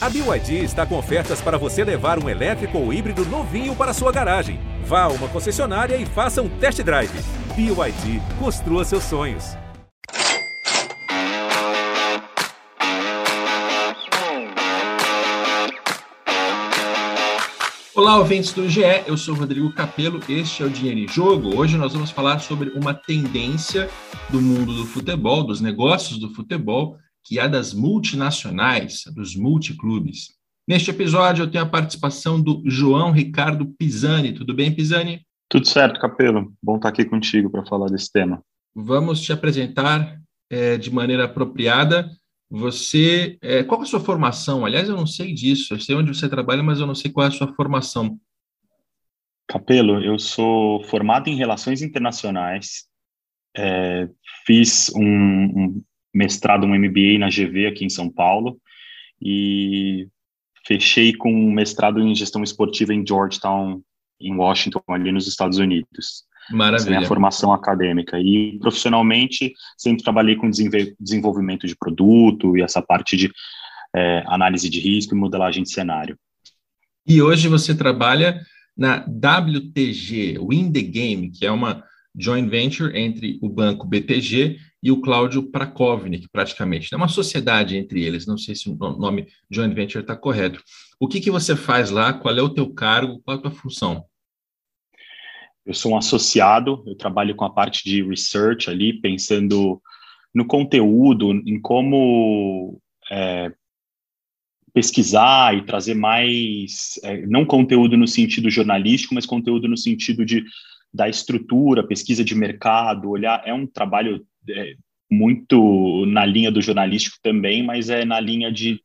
A BYD está com ofertas para você levar um elétrico ou híbrido novinho para sua garagem. Vá a uma concessionária e faça um test drive. BYD, construa seus sonhos. Olá, ouvintes do GE, eu sou Rodrigo Capello, este é o Dinheiro em Jogo. Hoje nós vamos falar sobre uma tendência do mundo do futebol, dos negócios do futebol, que é das multinacionais, dos multiclubes. Neste episódio, eu tenho a participação do João Ricardo Pisani. Tudo bem, Pisani? Tudo certo, Capelo. Bom estar aqui contigo para falar desse tema. Vamos te apresentar é, de maneira apropriada. Você, é, qual é a sua formação? Aliás, eu não sei disso. Eu sei onde você trabalha, mas eu não sei qual é a sua formação. Capelo, eu sou formado em Relações Internacionais. É, fiz um, um, mestrado, um MBA na GV aqui em São Paulo e fechei com um mestrado em gestão esportiva em Georgetown, em Washington, ali nos Estados Unidos. Maravilha. É a minha formação acadêmica. E profissionalmente, sempre trabalhei com desenvolvimento de produto e essa parte de é, análise de risco e modelagem de cenário. E hoje você trabalha na WTG, Win the Game, que é uma joint venture entre o banco BTG e o Cláudio Prakovnik, praticamente. É uma sociedade entre eles, não sei se o nome joint venture está correto. O que, que você faz lá? Qual é o teu cargo? Qual é a tua função? Eu sou um associado, eu trabalho com a parte de research ali, pensando no conteúdo, em como é, pesquisar e trazer mais, é, não conteúdo no sentido jornalístico, mas conteúdo no sentido de da estrutura, pesquisa de mercado, olhar, é um trabalho é, muito na linha do jornalístico também, mas é na linha de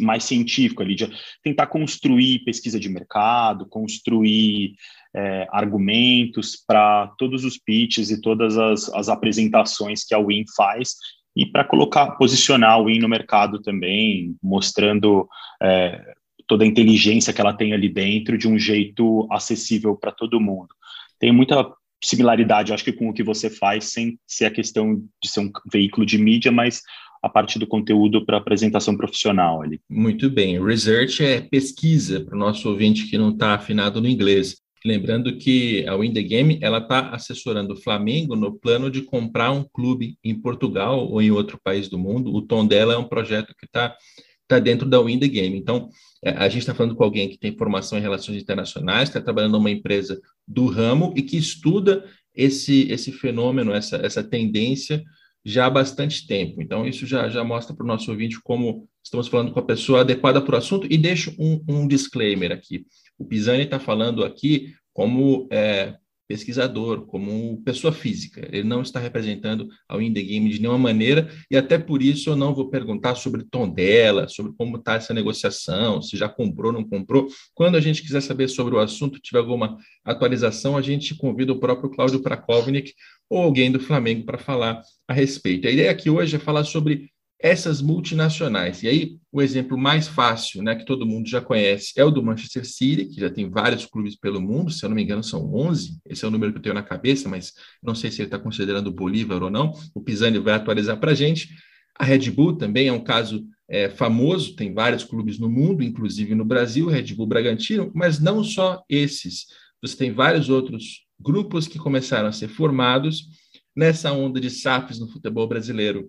mais científico ali, de tentar construir pesquisa de mercado, construir é, argumentos para todos os pitches e todas as, as apresentações que a Win faz e para colocar, posicionar a Win no mercado também, mostrando é, toda a inteligência que ela tem ali dentro de um jeito acessível para todo mundo. Tem muita similaridade, acho que com o que você faz, sem ser a questão de ser um veículo de mídia, mas a parte do conteúdo para apresentação profissional ali. Muito bem. Research é pesquisa para o nosso ouvinte que não está afinado no inglês. Lembrando que a Win the Game ela está assessorando o Flamengo no plano de comprar um clube em Portugal ou em outro país do mundo. O tom dela é um projeto que está tá dentro da Win the Game. Então, é, a gente está falando com alguém que tem formação em relações internacionais, está trabalhando numa empresa do ramo e que estuda esse, esse fenômeno, essa, essa tendência já há bastante tempo. Então, isso já, já mostra para o nosso ouvinte como estamos falando com a pessoa adequada para o assunto. E deixo um, um disclaimer aqui. O Pisani está falando aqui como é, pesquisador, como pessoa física. Ele não está representando ao Indie Game de nenhuma maneira, e até por isso eu não vou perguntar sobre o tom dela, sobre como está essa negociação, se já comprou, não comprou. Quando a gente quiser saber sobre o assunto, tiver alguma atualização, a gente convida o próprio Cláudio Prakovnik ou alguém do Flamengo para falar a respeito. A ideia aqui hoje é falar sobre essas multinacionais. E aí, o exemplo mais fácil, né, que todo mundo já conhece, é o do Manchester City, que já tem vários clubes pelo mundo, se eu não me engano, são 11. Esse é o número que eu tenho na cabeça, mas não sei se ele está considerando o Bolívar ou não. O Pisani vai atualizar para a gente. A Red Bull também é um caso é, famoso, tem vários clubes no mundo, inclusive no Brasil, Red Bull Bragantino, mas não só esses. Você tem vários outros grupos que começaram a ser formados nessa onda de SAFs no futebol brasileiro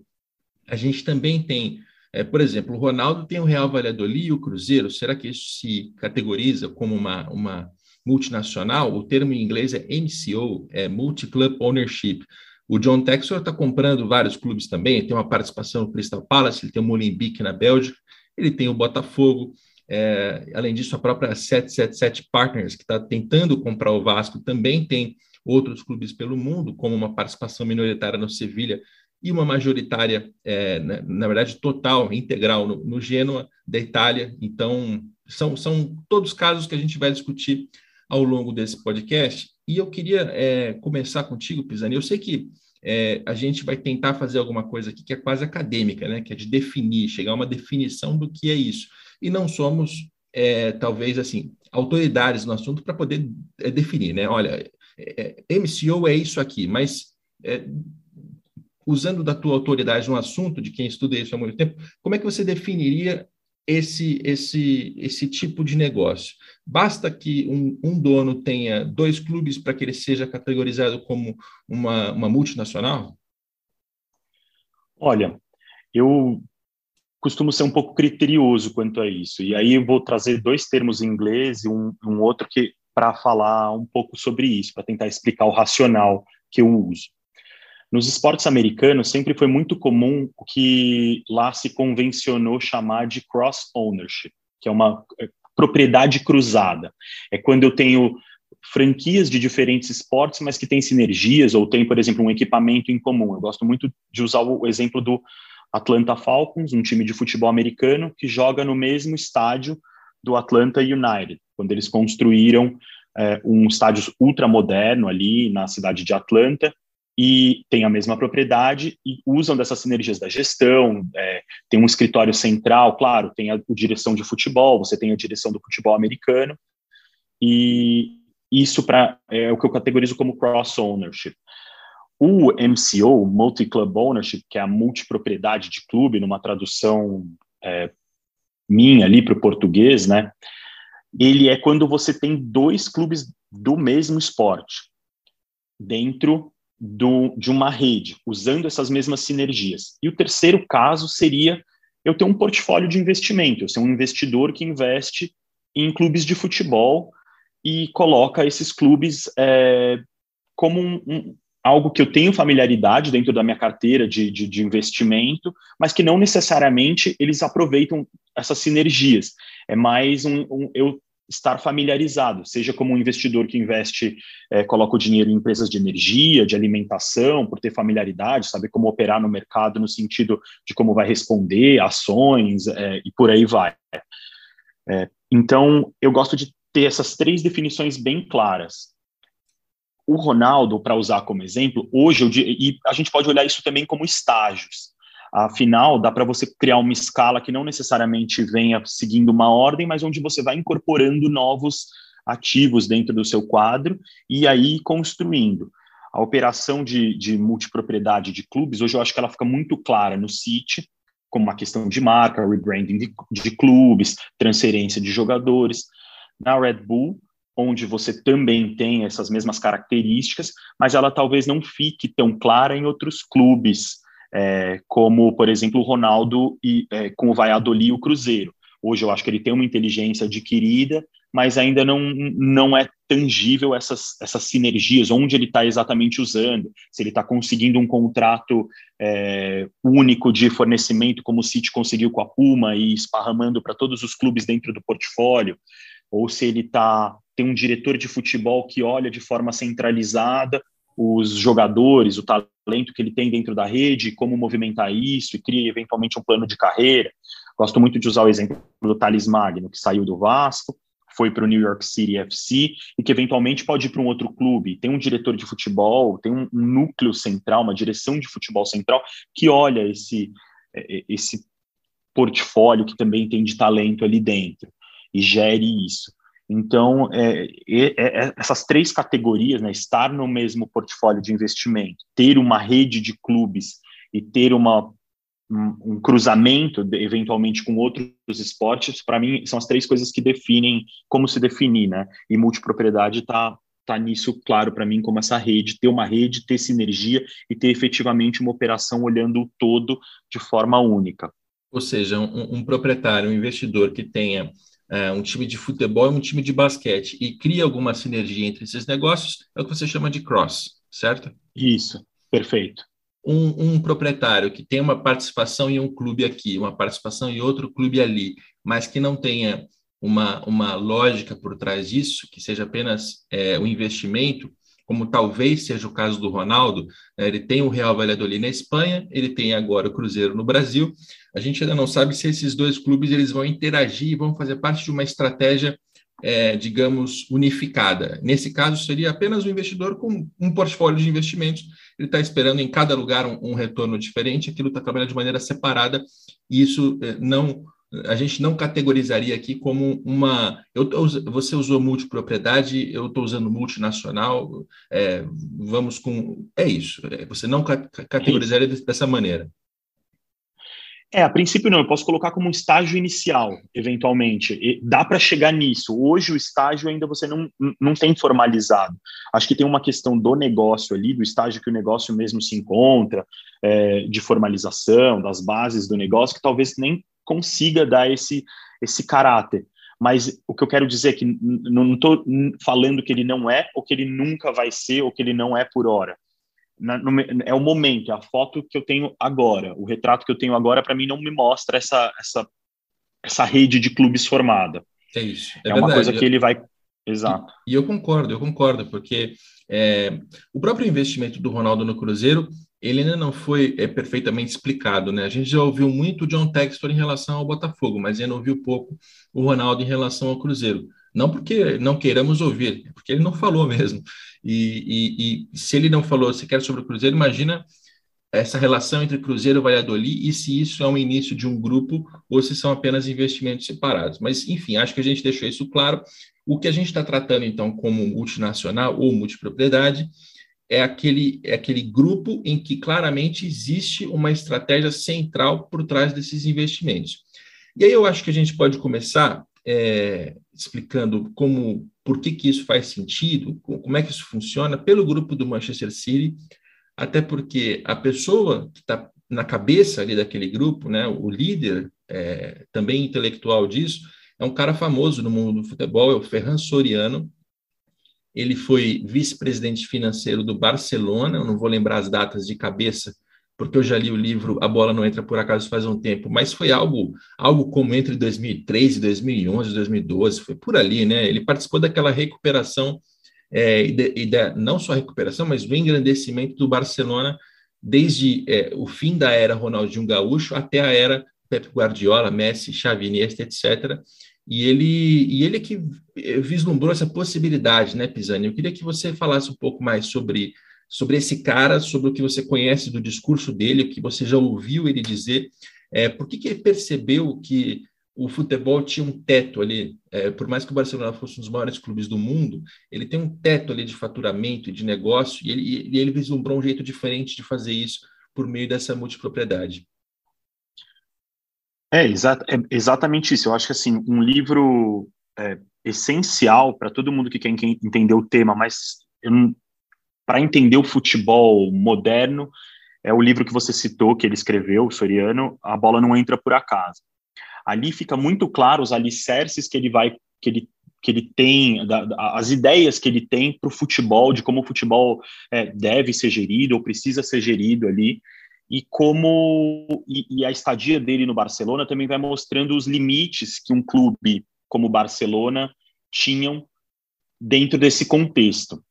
a gente também tem, é, por exemplo, o Ronaldo tem o Real Valladolid e o Cruzeiro. Será que isso se categoriza como uma, uma multinacional? O termo em inglês é MCO, é Multi-Club Ownership. O John Texor está comprando vários clubes também, ele tem uma participação no Crystal Palace, ele tem o Molenbeek na Bélgica, ele tem o Botafogo, é, além disso, a própria 777 Partners, que está tentando comprar o Vasco, também tem outros clubes pelo mundo, como uma participação minoritária no Sevilha e uma majoritária, é, na, né, na, verdade, total, integral no, no Gênua da Itália. Então, são, são todos casos que a gente vai discutir ao longo desse podcast. E eu queria é, começar contigo, Pisani. Eu sei que é, a gente vai tentar fazer alguma coisa aqui que é quase acadêmica, né? que é de definir, chegar a uma definição do que é isso. E não somos, é, talvez, assim, autoridades no assunto para poder é, definir, né? Olha, é, é, MCO é isso aqui, mas usando da tua autoridade no assunto, de quem estuda isso há muito tempo, como é que você definiria esse, esse, esse tipo de negócio? Basta que um, um dono tenha dois clubes para que ele seja categorizado como uma, uma multinacional? Olha, eu costumo ser um pouco criterioso quanto a isso. E aí eu vou trazer dois termos em inglês e um, um outro que para falar um pouco sobre isso, para tentar explicar o racional que eu uso. Nos esportes americanos, sempre foi muito comum o que lá se convencionou chamar de cross ownership, que é uma é, propriedade cruzada. É quando eu tenho franquias de diferentes esportes, mas que têm sinergias, ou tem, por exemplo, um equipamento em comum. Eu gosto muito de usar o exemplo do Atlanta Falcons, um time de futebol americano que joga no mesmo estádio do Atlanta United, quando eles construíram é, um estádio ultramoderno ali na cidade de Atlanta, e tem a mesma propriedade e usam dessas sinergias da gestão, é, tem um escritório central, claro, tem a, a, direção de futebol, você tem a direção do futebol americano, e isso pra, é o que eu categorizo como cross-ownership. O MCO, Multi-Club Ownership, que é a multipropriedade de clube, numa tradução é, minha ali para o português, né, ele é quando você tem dois clubes do mesmo esporte dentro do, de uma rede, usando essas mesmas sinergias. E o terceiro caso seria eu ter um portfólio de investimento, eu ser um investidor que investe em clubes de futebol e coloca esses clubes é, como um, um, algo que eu tenho familiaridade dentro da minha carteira de, de, de, investimento, mas que não necessariamente eles aproveitam essas sinergias. É mais um, um eu estar familiarizado, seja como um investidor que investe, é, coloca o dinheiro em empresas de energia, de alimentação, por ter familiaridade, saber como operar no mercado no sentido de como vai responder, ações é, e por aí vai. É, então, eu gosto de ter essas três definições bem claras. O Ronaldo, para usar como exemplo, hoje, eu, e a gente pode olhar isso também como estágios. Afinal, dá para você criar uma escala que não necessariamente venha seguindo uma ordem, mas onde você vai incorporando novos ativos dentro do seu quadro e aí construindo. A operação de, de multipropriedade de clubes, hoje eu acho que ela fica muito clara no City, como uma questão de marca, rebranding de, de clubes, transferência de jogadores. Na Red Bull, onde você também tem essas mesmas características, mas ela talvez não fique tão clara em outros clubes é, como, por exemplo, o Ronaldo e, é, com o Valladolid e o Cruzeiro. Hoje eu acho que ele tem uma inteligência adquirida, mas ainda não, não é tangível essas, essas sinergias, onde ele está exatamente usando, se ele está conseguindo um contrato é, único de fornecimento, como o City conseguiu com a Puma e esparramando para todos os clubes dentro do portfólio, ou se ele tá, tem um diretor de futebol que olha de forma centralizada os jogadores, o talento que ele tem dentro da rede, como movimentar isso e cria eventualmente um plano de carreira. Gosto muito de usar o exemplo do Thales Magno, que saiu do Vasco, foi para o New York City FC e que eventualmente pode ir para um outro clube. Tem um diretor de futebol, tem um, núcleo central, uma direção de futebol central que olha esse, é, é, esse portfólio que também tem de talento ali dentro e gere isso. Então, é, é, é, essas três categorias, né, estar no mesmo portfólio de investimento, ter uma rede de clubes e ter uma, um, um cruzamento, de, eventualmente, com outros esportes, para mim, são as três coisas que definem como se definir, né? E multipropriedade está tá nisso claro para mim como essa rede, ter uma rede, ter sinergia e ter efetivamente uma operação olhando o todo de forma única. Ou seja, um, um proprietário, um investidor que tenha é, um time de futebol e um time de basquete e cria alguma sinergia entre esses negócios, é o que você chama de cross, certo? Isso, perfeito. Um, um, proprietário que tem uma participação em um clube aqui, uma participação em outro clube ali, mas que não tenha uma, uma lógica por trás disso, que seja apenas é, um investimento, como talvez seja o caso do Ronaldo, né, ele tem o Real Valladolid na Espanha, ele tem agora o Cruzeiro no Brasil. A gente ainda não sabe se esses dois clubes eles vão interagir e vão fazer parte de uma estratégia, é, digamos, unificada. Nesse caso, seria apenas um investidor com um portfólio de investimentos. Ele está esperando em cada lugar um, um retorno diferente, aquilo está trabalhando de maneira separada, e isso é, não a gente não categorizaria aqui como uma. Eu, você usou multipropriedade, eu estou usando multinacional, é, vamos com. É isso, é, você não categorizaria dessa maneira. É, a princípio não, eu posso colocar como um estágio inicial, eventualmente. E dá para chegar nisso. Hoje o estágio ainda você não, não tem formalizado. Acho que tem uma questão do negócio ali, do estágio que o negócio mesmo se encontra, é, de formalização, das bases do negócio, que talvez nem consiga dar esse, esse caráter. Mas o que eu quero dizer é que não estou falando que ele não é, ou que ele nunca vai ser, ou que ele não é por hora na, no, é o momento, é a foto que eu tenho agora, o retrato que eu tenho agora, para mim, não me mostra essa, essa, essa rede de clubes formada. É isso. É, é uma coisa que ele vai. Exato. E, e eu concordo, eu concordo, porque é, o próprio investimento do Ronaldo no Cruzeiro, ele ainda não foi é, perfeitamente explicado, né? A gente já ouviu muito o John Textor em relação ao Botafogo, mas ainda ouviu pouco o Ronaldo em relação ao Cruzeiro. Não porque não queiramos ouvir, é porque ele não falou mesmo. E, e, e, se ele não falou sequer sobre o Cruzeiro, imagina essa relação entre Cruzeiro e Valladolid e se isso é um início de um grupo ou se são apenas investimentos separados. Mas, enfim, acho que a gente deixou isso claro. O que a gente está tratando, então, como multinacional ou multipropriedade é aquele, é aquele grupo em que claramente existe uma estratégia central por trás desses investimentos. E aí eu acho que a gente pode começar é, explicando como, por que, que isso faz sentido, como é que isso funciona, pelo grupo do Manchester City, até porque a pessoa que está na cabeça ali daquele grupo, né, o líder é, também intelectual disso, é um cara famoso no mundo do futebol, é o Ferran Soriano. Ele foi vice-presidente financeiro do Barcelona, eu não vou lembrar as datas de cabeça, porque eu já li o livro A Bola Não Entra Por Acaso faz um tempo, mas foi algo, algo como entre 2003 e 2011, 2012, foi por ali, né? Ele participou daquela recuperação, é, e, de, e não só a recuperação, mas do engrandecimento do Barcelona desde é, o fim da era Ronaldinho Gaúcho até a era Pep Guardiola, Messi, Xavi, Iniesta, etc. E ele, e ele é que vislumbrou essa possibilidade, né, Pisani? Eu queria que você falasse um pouco mais sobre sobre esse cara, sobre o que você conhece do discurso dele, o que você já ouviu ele dizer. É, por que, que ele percebeu que o futebol tinha um teto ali, é, por mais que o Barcelona fosse um dos maiores clubes do mundo, ele tem um teto ali de faturamento e de negócio, e ele, e ele vislumbrou um jeito diferente de fazer isso por meio dessa multipropriedade. É, exa é exatamente isso. Eu acho que assim, um livro é, essencial para todo mundo que quer entender o tema, mas para entender o futebol moderno, é o livro que você citou, que ele escreveu, Soriano, A Bola Não Entra Por Acaso. Ali fica muito claro os alicerces que ele vai, que ele, que ele tem, da, as ideias que ele tem para o futebol, de como o futebol é, deve ser gerido ou precisa ser gerido ali, e como e, e a estadia dele no Barcelona também vai mostrando os limites que um clube como o Barcelona tinham dentro desse contexto.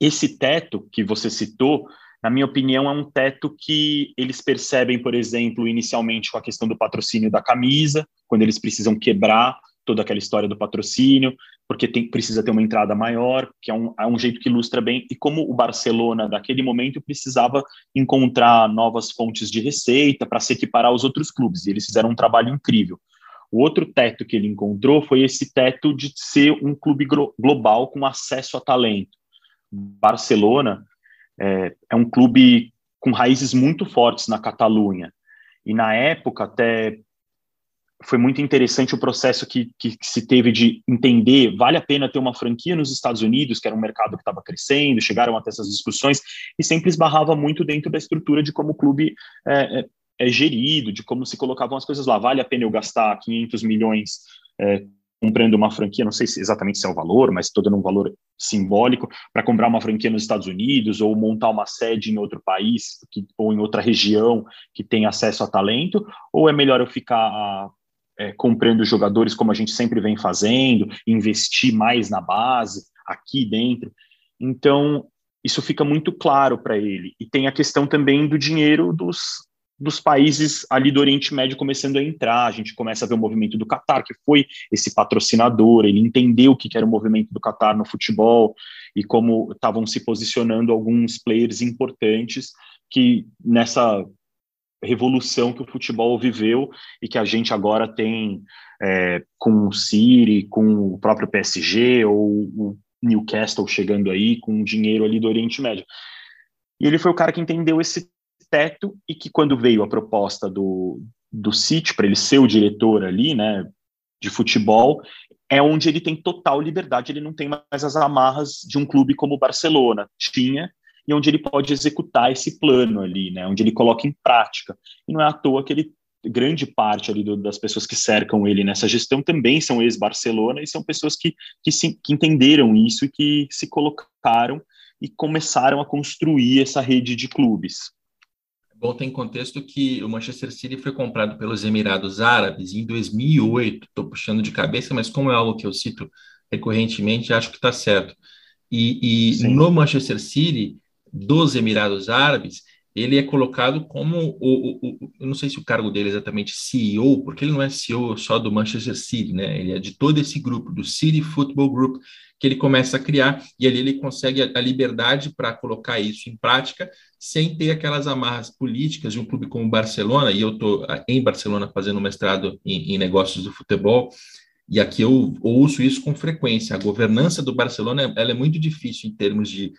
Esse teto que você citou, na minha opinião, é um teto que eles percebem, por exemplo, inicialmente com a questão do patrocínio da camisa, quando eles precisam quebrar toda aquela história do patrocínio, porque tem, precisa ter uma entrada maior, que é um, é um jeito que ilustra bem, e como o Barcelona, naquele momento, precisava encontrar novas fontes de receita para se equiparar aos outros clubes, e eles fizeram um trabalho incrível. O outro teto que ele encontrou foi esse teto de ser um clube global com acesso a talento. Barcelona é, é um clube com raízes muito fortes na Catalunha. E na época, até foi muito interessante o processo que, que, que, se teve de entender vale a pena ter uma franquia nos Estados Unidos, que era um mercado que estava crescendo, chegaram até essas discussões, e sempre esbarrava muito dentro da estrutura de como o clube é, é, é gerido, de como se colocavam as coisas lá. Vale a pena eu gastar 500 milhões é, comprando uma franquia, não sei se exatamente se é o valor, mas estou dando um valor simbólico, para comprar uma franquia nos Estados Unidos ou montar uma sede em outro país que, ou em outra região que tem acesso a talento, ou é melhor eu ficar é, comprando jogadores como a gente sempre vem fazendo, investir mais na base, aqui dentro. Então, isso fica muito claro para ele. E tem a questão também do dinheiro dos, dos países ali do Oriente Médio começando a entrar, a gente começa a ver o movimento do Qatar, que foi esse patrocinador, ele entendeu o que era o movimento do Qatar no futebol e como estavam se posicionando alguns players importantes que nessa revolução que o futebol viveu e que a gente agora tem é, com o City, com o próprio PSG ou o Newcastle chegando aí com dinheiro ali do Oriente Médio. E ele foi o cara que entendeu esse teto e que quando veio a proposta do, do City para ele ser o diretor ali, né, de futebol, é onde ele tem total liberdade, ele não tem mais as amarras de um clube como o Barcelona tinha, e onde ele pode executar esse plano ali, né, onde ele coloca em prática. E não é à toa que ele grande parte ali do, das pessoas que cercam ele nessa gestão também são ex-Barcelona e são pessoas que, que, se, que entenderam isso e que se colocaram e começaram a construir essa rede de clubes. Bom, tem contexto que o Manchester City foi comprado pelos Emirados Árabes em 2008. Estou puxando de cabeça, mas como é algo que eu cito recorrentemente, acho que está certo. E, e no Manchester City, dos Emirados Árabes, ele é colocado como o, o, o, eu não sei se o cargo dele é exatamente CEO, porque ele não é CEO só do Manchester City, né? Ele é de todo esse grupo, do City Football Group, que ele começa a criar e ali ele consegue a, a liberdade para colocar isso em prática sem ter aquelas amarras políticas de um clube como o Barcelona. E eu estou em Barcelona fazendo mestrado em, em negócios do futebol. E aqui eu ouço isso com frequência. A governança do Barcelona ela é muito difícil em termos de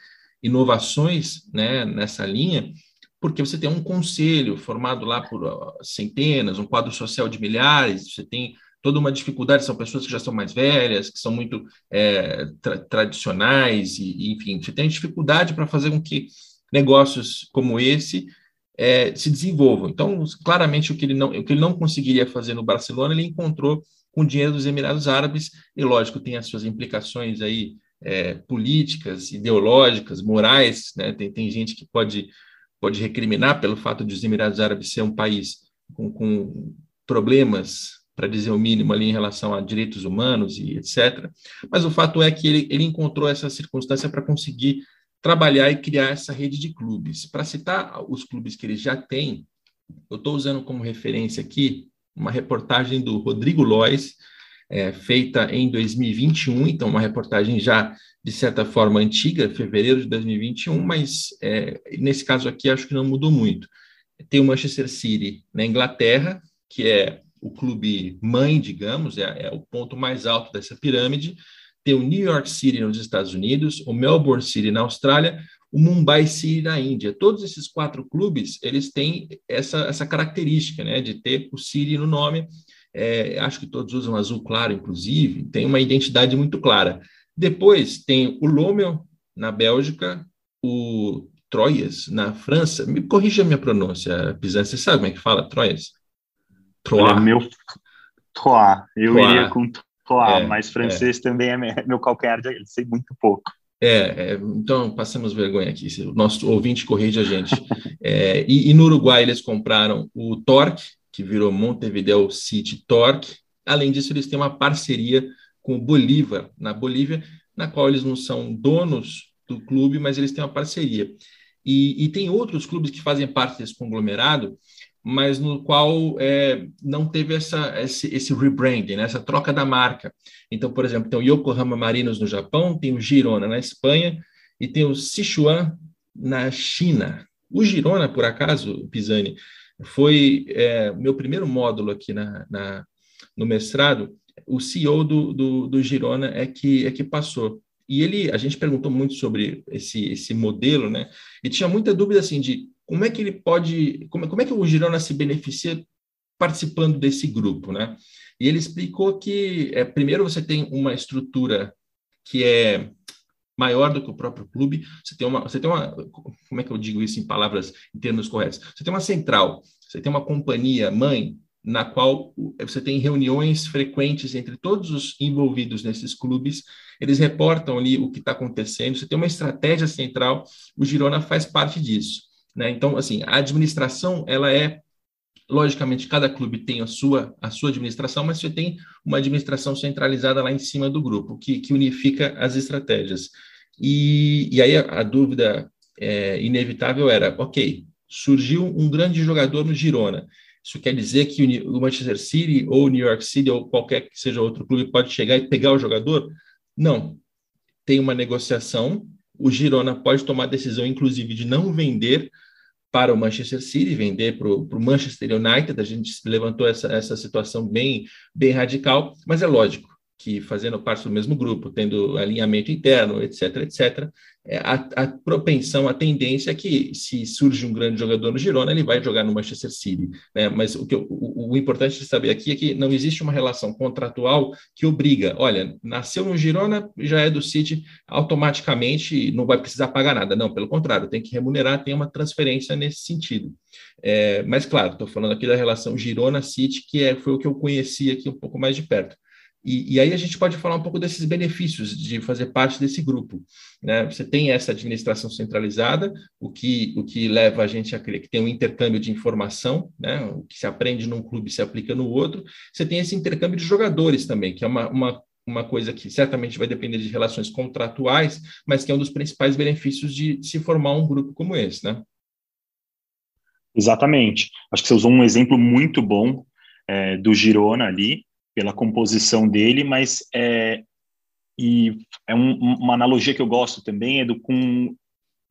inovações né, nessa linha, porque você tem um conselho formado lá por centenas, um quadro social de milhares, você tem toda uma dificuldade, são pessoas que já são mais velhas, que são muito é, tra tradicionais, e, enfim, você tem dificuldade para fazer com que negócios como esse é, se desenvolvam. Então, claramente, o que, ele não, o que ele não conseguiria fazer no Barcelona, ele encontrou com o dinheiro dos Emirados Árabes, e lógico, tem as suas implicações aí é, políticas, ideológicas, morais, né? tem, tem gente que pode pode recriminar pelo fato de os Emirados Árabes ser um país com, com problemas, para dizer o mínimo, ali em relação a direitos humanos e etc. Mas o fato é que ele, ele encontrou essa circunstância para conseguir trabalhar e criar essa rede de clubes. Para citar os clubes que ele já tem, eu estou usando como referência aqui uma reportagem do Rodrigo Lois, é, feita em 2021, então uma reportagem já de certa forma antiga, fevereiro de 2021, mas é, nesse caso aqui acho que não mudou muito. Tem o Manchester City na Inglaterra, que é o clube mãe, digamos, é, é o ponto mais alto dessa pirâmide. Tem o New York City nos Estados Unidos, o Melbourne City na Austrália, o Mumbai City na Índia. Todos esses quatro clubes, eles têm essa, essa característica, né, de ter o City no nome. É, acho que todos usam azul claro, inclusive, tem uma identidade muito clara. Depois tem o Lommel, na Bélgica, o Troyes, na França. Me corrija a minha pronúncia, Pizan. Você sabe como é que fala Troyes? Troyes. meu... Troyes. Eu Troyes. iria com Troyes, é, mas francês é. também é meu calcanhar de sei muito pouco. É, é, então passamos vergonha aqui. O nosso ouvinte corrige a gente. É, e, e, no Uruguai eles compraram o Torque, que virou Montevideo City Torque. Além disso, eles têm uma parceria com o Bolívar, na Bolívia, na qual eles não são donos do clube, mas eles têm uma parceria. E, e tem outros clubes que fazem parte desse conglomerado, mas no qual é, não teve essa, esse, esse rebranding, né, essa troca da marca. Então, por exemplo, tem o Yokohama Marinos no Japão, tem o Girona na Espanha e tem o Sichuan na China. O Girona, por acaso, Pisani, foi é, meu primeiro módulo aqui na, na, no mestrado, o CEO do, do, do Girona é que, é que passou. E ele, a gente perguntou muito sobre esse, esse modelo, né? E tinha muita dúvida assim de como é que ele pode, como, como é que o Girona se beneficia participando desse grupo, né? E ele explicou que é, primeiro você tem uma estrutura que é maior do que o próprio clube. Você tem uma, você tem uma, como é que eu digo isso em palavras, em termos corretos? Você tem uma central, você tem uma companhia mãe na qual você tem reuniões frequentes entre todos os envolvidos nesses clubes, eles reportam ali o que está acontecendo, você tem uma estratégia central, o Girona faz parte disso. Né? Então, assim, a administração, ela é, logicamente, cada clube tem a sua, a sua administração, mas você tem uma administração centralizada lá em cima do grupo, que, que unifica as estratégias. E, e aí a, a dúvida é, inevitável era, ok, surgiu um grande jogador no Girona, isso quer dizer que o Manchester City ou New York City ou qualquer que seja outro clube pode chegar e pegar o jogador? Não. Tem uma negociação. O Girona pode tomar a decisão, inclusive, de não vender para o Manchester City, vender para o Manchester United. A gente levantou essa, essa situação bem, bem radical, mas é lógico que fazendo parte do mesmo grupo, tendo alinhamento interno, etc, etc, a, a, propensão, a tendência é que se surge um grande jogador no Girona, ele vai jogar no Manchester City, né? Mas o, que o, o, importante de saber aqui é que não existe uma relação contratual que obriga, olha, nasceu no Girona, já é do City, automaticamente não vai precisar pagar nada. Não, pelo contrário, tem que remunerar, tem uma transferência nesse sentido. É, mas claro, estou falando aqui da relação Girona-City, que é, foi o que eu conheci aqui um pouco mais de perto. E, e, aí a gente pode falar um pouco desses benefícios de fazer parte desse grupo. Né? Você tem essa administração centralizada, o que, o que leva a gente a crer que tem um intercâmbio de informação, né? o que se aprende num clube se aplica no outro. Você tem esse intercâmbio de jogadores também, que é uma, uma, uma coisa que certamente vai depender de relações contratuais, mas que é um dos principais benefícios de se formar um grupo como esse. Né? Exatamente. Acho que você usou um exemplo muito bom é, do Girona ali, pela composição dele, mas é, e é um, uma analogia que eu gosto também é do com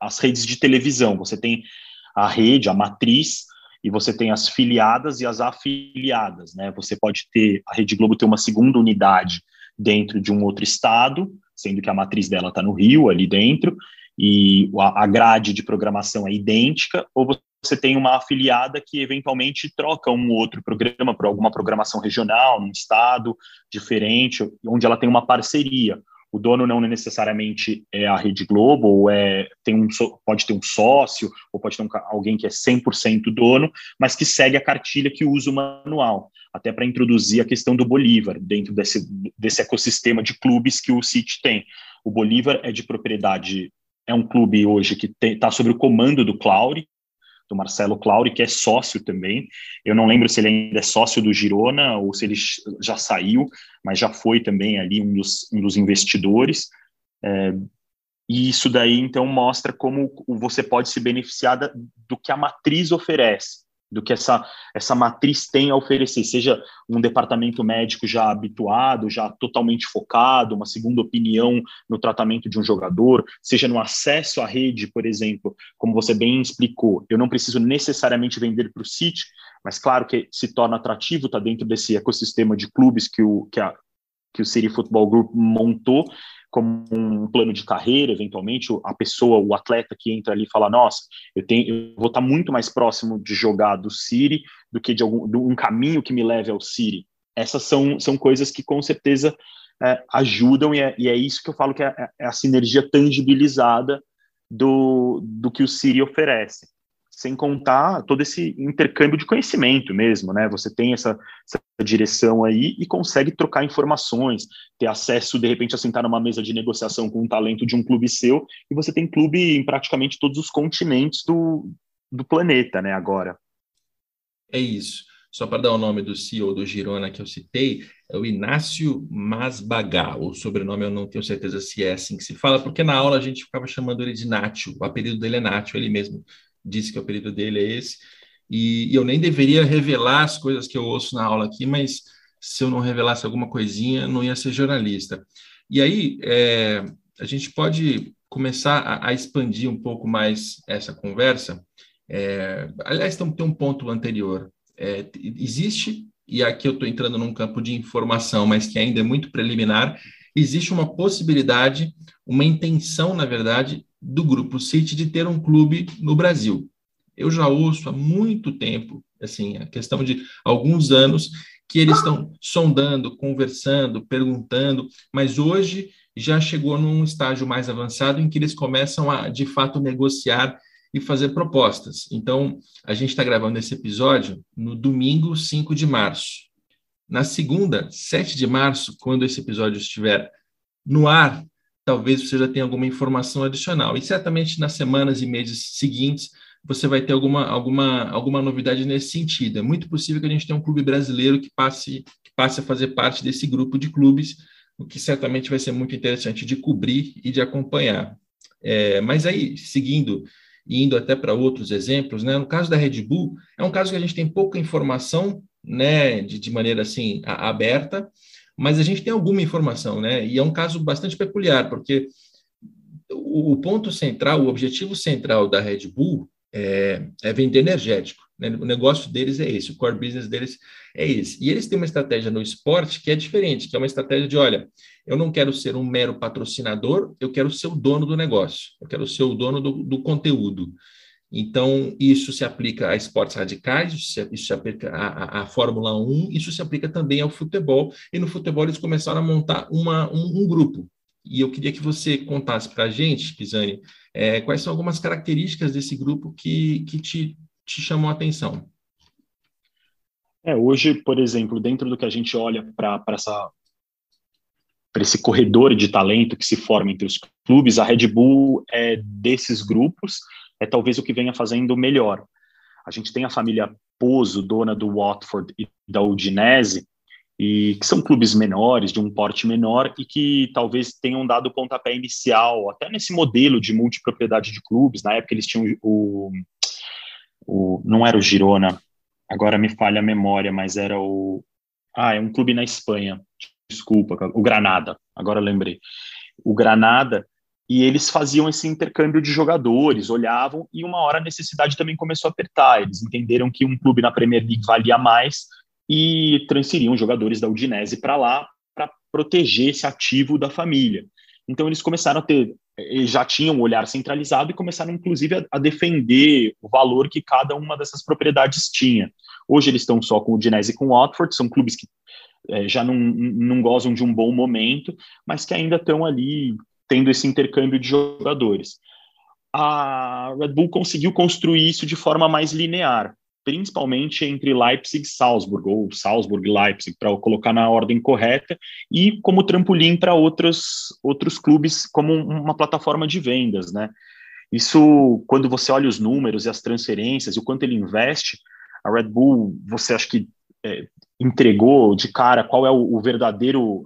as redes de televisão. Você tem a rede, a matriz, e você tem as filiadas e as afiliadas, né? Você pode ter a Rede Globo ter uma segunda unidade dentro de um outro estado, sendo que a matriz dela está no Rio, ali dentro, e a grade de programação é idêntica, ou você tem uma afiliada que eventualmente troca um outro programa por alguma programação regional, num estado diferente, onde ela tem uma parceria. O dono não necessariamente é a Rede Globo, ou é, tem um, pode ter um sócio, ou pode ter um, alguém que é 100% dono, mas que segue a cartilha que usa o manual, até para introduzir a questão do Bolívar dentro desse, desse ecossistema de clubes que o City tem. O Bolívar é de propriedade, é um clube hoje que está sob o comando do Claure, do Marcelo Clauri, que é sócio também. Eu não lembro se ele ainda é sócio do Girona ou se ele já saiu, mas já foi também ali um dos, um dos investidores. É, e isso daí, então, mostra como você pode se beneficiar da, do que a matriz oferece do que essa, essa matriz tem a oferecer, seja um departamento médico já habituado, já totalmente focado, uma segunda opinião no tratamento de um jogador, seja no acesso à rede, por exemplo, como você bem explicou, eu não preciso necessariamente vender para o City, mas claro que se torna atrativo, está dentro desse ecossistema de clubes que o, que a, que o City Football Group montou, como um plano de carreira, eventualmente, a pessoa, o atleta que entra ali fala, nossa, eu, tenho, eu vou estar muito mais próximo de jogar do City do que de, algum, de um caminho que me leve ao City. Essas são, são coisas que com certeza é, ajudam e é, e é, isso que eu falo que é, é a sinergia tangibilizada do, do que o City oferece sem contar todo esse intercâmbio de conhecimento mesmo, né? Você tem essa, essa, direção aí e consegue trocar informações, ter acesso, de repente, a sentar numa mesa de negociação com um talento de um clube seu, e você tem clube em praticamente todos os continentes do, do planeta, né, agora. É isso. Só para dar o nome do CEO do Girona que eu citei, é o Inácio Masbagá. O sobrenome eu não tenho certeza se é assim que se fala, porque na aula a gente ficava chamando ele de Nátio. O apelido dele é Nátio, ele mesmo disse que o apelido dele é esse. E, e, eu nem deveria revelar as coisas que eu ouço na aula aqui, mas se eu não revelasse alguma coisinha, não ia ser jornalista. E aí, é, a gente pode começar a, a, expandir um pouco mais essa conversa. É, aliás, tem, tem, um ponto anterior. É, existe, e aqui eu estou entrando num campo de informação, mas que ainda é muito preliminar, existe uma possibilidade, uma intenção, na verdade, do Grupo City de ter um clube no Brasil. Eu já ouço há muito tempo, assim, a questão de alguns anos, que eles estão sondando, conversando, perguntando, mas hoje já chegou num estágio mais avançado em que eles começam a, de fato, negociar e fazer propostas. Então, a gente está gravando esse episódio no domingo 5 de março. Na segunda, 7 de março, quando esse episódio estiver no ar, talvez você já tenha alguma informação adicional. E certamente nas semanas e meses seguintes você vai ter alguma, alguma, alguma novidade nesse sentido. É muito possível que a gente tenha um clube brasileiro que passe, que passe a fazer parte desse grupo de clubes, o que certamente vai ser muito interessante de cobrir e de acompanhar. É, mas aí, seguindo e indo até para outros exemplos, né, no caso da Red Bull, é um caso que a gente tem pouca informação né, de, de maneira assim a, aberta, mas a gente tem alguma informação, né? E é um caso bastante peculiar, porque o, ponto central, o objetivo central da Red Bull é, é vender energético. Né? O negócio deles é esse, o core business deles é esse. E eles têm uma estratégia no esporte que é diferente, que é uma estratégia de, olha, eu não quero ser um mero patrocinador, eu quero ser o dono do negócio, eu quero ser o dono do, do conteúdo. Então, isso se aplica a esportes radicais, isso se, aplica à, à, Fórmula 1, isso se aplica também ao futebol. E no futebol eles começaram a montar uma, um, um grupo. E eu queria que você contasse para a gente, Pisani, é, quais são algumas características desse grupo que, que te, te chamam a atenção. É, hoje, por exemplo, dentro do que a gente olha para essa para esse corredor de talento que se forma entre os clubes, a Red Bull é desses grupos, é talvez o que venha fazendo melhor. A gente tem a família Pozo, dona do Watford e da Udinese, e que são clubes menores, de um porte menor, e que talvez tenham dado o pontapé inicial, até nesse modelo de multipropriedade de clubes. Na época eles tinham o, o não era o Girona, agora me falha a memória, mas era o ah, é um clube na Espanha. Desculpa, o Granada. Agora lembrei. O Granada e eles faziam esse intercâmbio de jogadores, olhavam, e uma hora a necessidade também começou a apertar. Eles entenderam que um clube na Premier League valia mais e transferiam jogadores da Udinese para lá para proteger esse ativo da família. Então eles começaram a ter, eles já tinham um olhar centralizado e começaram inclusive a, a defender o valor que cada uma dessas propriedades tinha. Hoje eles estão só com o Udinese e com o Watford, são clubes que é, já não, não gozam de um bom momento, mas que ainda estão ali tendo esse intercâmbio de jogadores. A Red Bull conseguiu construir isso de forma mais linear, principalmente entre Leipzig e Salzburg, ou Salzburg e Leipzig, para colocar na ordem correta, e como trampolim para outros, outros clubes, como uma plataforma de vendas, né? Isso, quando você olha os números e as transferências e o quanto ele investe, a Red Bull, você acha que é, entregou de cara qual é o, o verdadeiro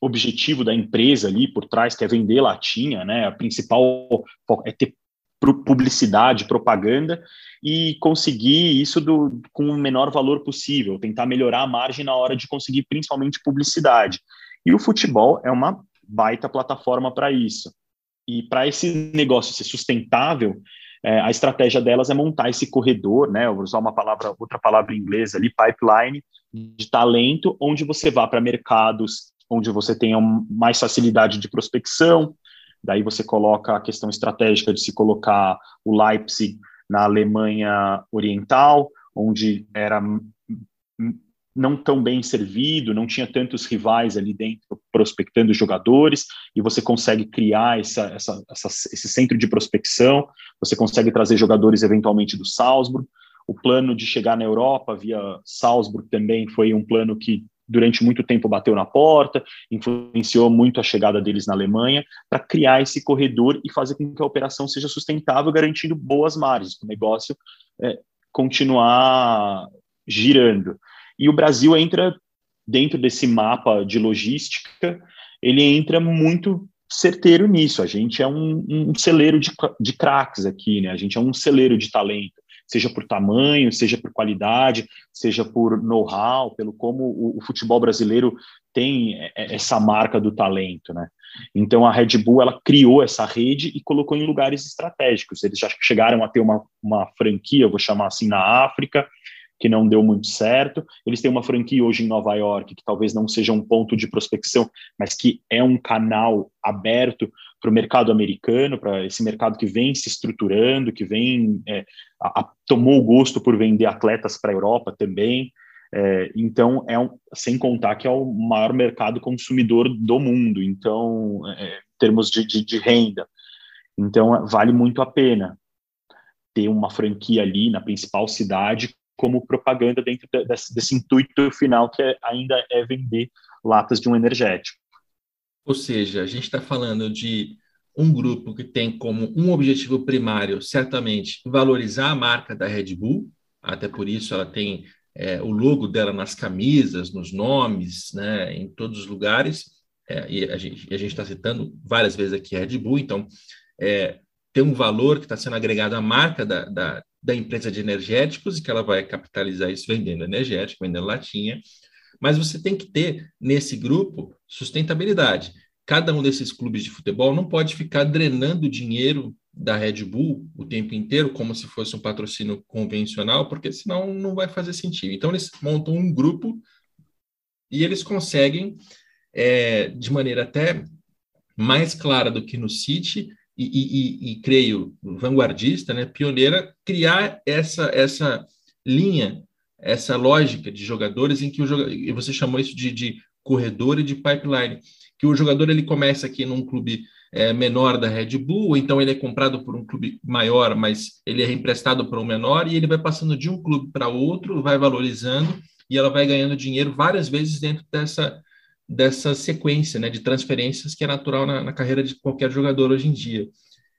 objetivo da empresa ali por trás, que é vender latinha, né? A principal é ter publicidade, propaganda e conseguir isso do, com o menor valor possível, tentar melhorar a margem na hora de conseguir principalmente publicidade. E o futebol é uma baita plataforma para isso. E para esse negócio ser sustentável, é, a estratégia delas é montar esse corredor, né? Eu vou usar uma palavra, outra palavra em inglês ali, pipeline de talento, onde você vá para mercados onde você tenha mais facilidade de prospecção. Daí você coloca a questão estratégica de se colocar o Leipzig na Alemanha Oriental, onde era não tão bem servido, não tinha tantos rivais ali dentro prospectando jogadores, e você consegue criar essa, essa, essa, esse centro de prospecção, você consegue trazer jogadores eventualmente do Salzburg. O plano de chegar na Europa via Salzburg também foi um plano que durante muito tempo bateu na porta, influenciou muito a chegada deles na Alemanha, para criar esse corredor e fazer com que a operação seja sustentável, garantindo boas margens, o negócio é, continuar girando. E o Brasil entra dentro desse mapa de logística, ele entra muito certeiro nisso. A gente é um, um celeiro de, de craques aqui, né? A gente é um celeiro de talento seja por tamanho, seja por qualidade, seja por know-how, pelo como o, o, futebol brasileiro tem é, é, essa marca do talento, né? Então a Red Bull ela criou essa rede e colocou em lugares estratégicos. Eles já chegaram a ter uma, uma franquia, vou chamar assim, na África, que não deu muito certo. Eles têm uma franquia hoje em Nova York, que talvez não seja um ponto de prospecção, mas que é um canal aberto para o mercado americano, para esse mercado que vem se estruturando, que vem é, a, a, tomou o gosto por vender atletas para a Europa também. É, então, é um, sem contar que é o maior mercado consumidor do mundo, então, é, em termos de, de, de renda. Então, vale muito a pena ter uma franquia ali na principal cidade como propaganda dentro desse, desse intuito final que é, ainda é vender latas de um energético. Ou seja, a gente está falando de um grupo que tem como um objetivo primário, certamente, valorizar a marca da Red Bull, até por isso ela tem é, o logo dela nas camisas, nos nomes, né, em todos os lugares, é, e a gente está citando várias vezes aqui Red Bull, então é, tem um valor que está sendo agregado à marca da, da, da empresa de energéticos e que ela vai capitalizar isso vendendo energético, vendendo latinha. Mas você tem que ter nesse grupo sustentabilidade. Cada um desses clubes de futebol não pode ficar drenando dinheiro da Red Bull o tempo inteiro, como se fosse um patrocínio convencional, porque senão não vai fazer sentido. Então, eles montam um grupo e eles conseguem, é, de maneira até mais clara do que no City, e, e, e, creio vanguardista, né, pioneira, criar essa, essa linha, essa lógica de jogadores em que o jogador, você chamou isso de, de corredor e de pipeline, que o jogador ele começa aqui num clube é, menor da Red Bull, então ele é comprado por um clube maior, mas ele é emprestado para um menor, e ele vai passando de um clube para outro, vai valorizando, e ela vai ganhando dinheiro várias vezes dentro dessa, dessa sequência né, de transferências que é natural na, na carreira de qualquer jogador hoje em dia.